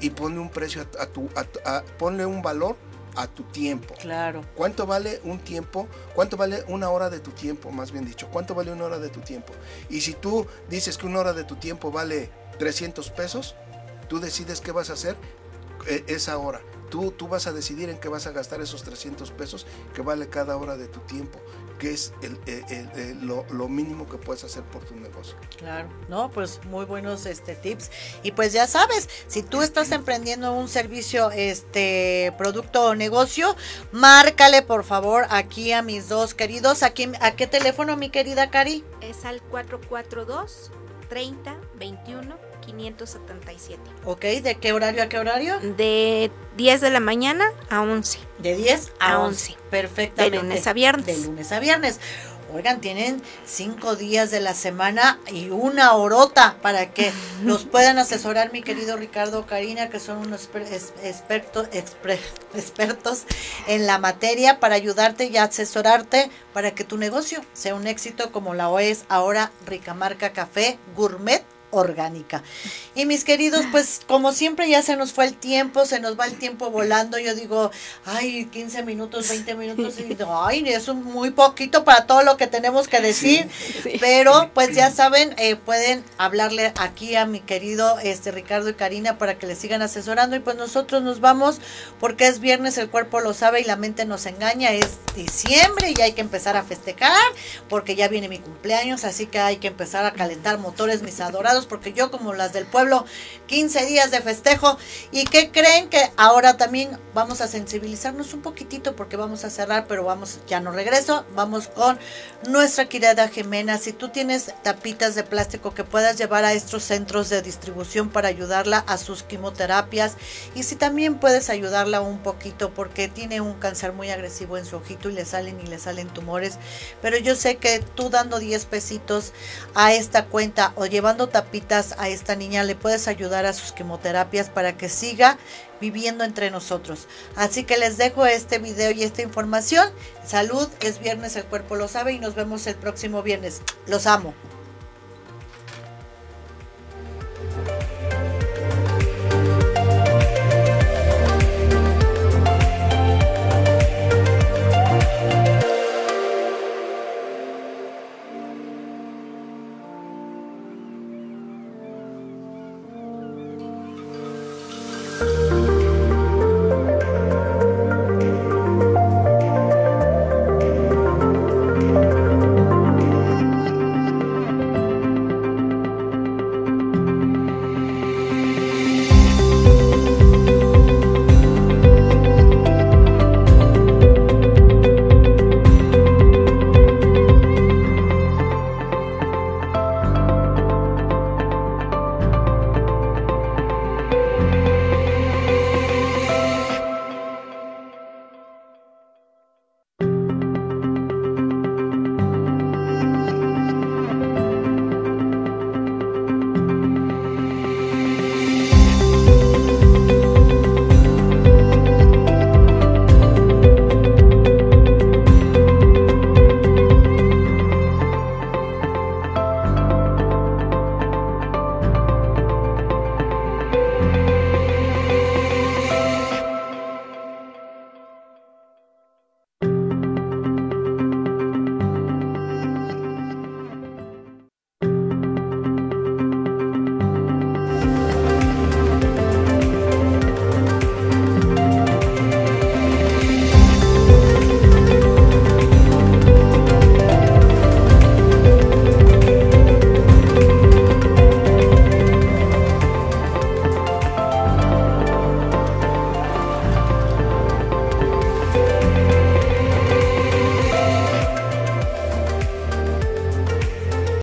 Y ponle un precio a, a tu, a tu- a- ponle un valor a tu tiempo. Claro. ¿Cuánto vale un tiempo? ¿Cuánto vale una hora de tu tiempo, más bien dicho? ¿Cuánto vale una hora de tu tiempo? Y si tú dices que una hora de tu tiempo vale 300 pesos, tú decides qué vas a hacer eh, esa hora. Tú, tú vas a decidir en qué vas a gastar esos 300 pesos que vale cada hora de tu tiempo, que es el- el- el- el- lo, lo mínimo que puedes hacer por tu negocio. Claro, no, pues muy buenos este tips. Y pues ya sabes, si tú estás emprendiendo un servicio, este producto o negocio, márcale por favor aquí a mis dos queridos. Aquí, ¿A qué teléfono, mi querida Cari? Es al 442 30 21 577. Ok, ¿de qué horario a qué horario? De 10 de la mañana a 11. De 10 a A 11. 11. Perfectamente. De lunes a viernes. De lunes a viernes. Oigan, tienen cinco días de la semana y una horota para que los puedan asesorar, mi querido Ricardo Karina, que son unos expertos, expertos en la materia para ayudarte y asesorarte para que tu negocio sea un éxito como la es ahora Ricamarca Café Gourmet orgánica. Y mis queridos, pues como siempre ya se nos fue el tiempo, se nos va el tiempo volando. Yo digo, ay, 15 minutos, 20 minutos, y digo, ay, es un muy poquito para todo lo que tenemos que decir. Pero pues ya saben, eh, pueden hablarle aquí a mi querido este Ricardo y Karina para que le sigan asesorando. Y pues nosotros nos vamos porque es viernes, el cuerpo lo sabe y la mente nos engaña. Es diciembre y hay que empezar a festejar porque ya viene mi cumpleaños, así que hay que empezar a calentar motores, mis adorados, porque yo como las del pueblo, 15 días de festejo. ¿Y qué creen que ahora también vamos a sensibilizarnos un poquitito porque vamos a cerrar, pero vamos, ya no regreso, vamos con nuestra querida Jimena. Si tú tienes tapitas de plástico que puedas llevar a estos centros de distribución para ayudarla a sus quimioterapias y si también puedes ayudarla un poquito porque tiene un cáncer muy agresivo en su ojito y le salen y le salen tumores, pero yo sé que tú dando 10 pesitos a esta cuenta o llevando tapitas a esta niña le puedes ayudar a sus quimioterapias para que siga viviendo entre nosotros. Así que les dejo este video y esta información. Salud, es viernes, el cuerpo lo sabe y nos vemos el próximo viernes. Los amo.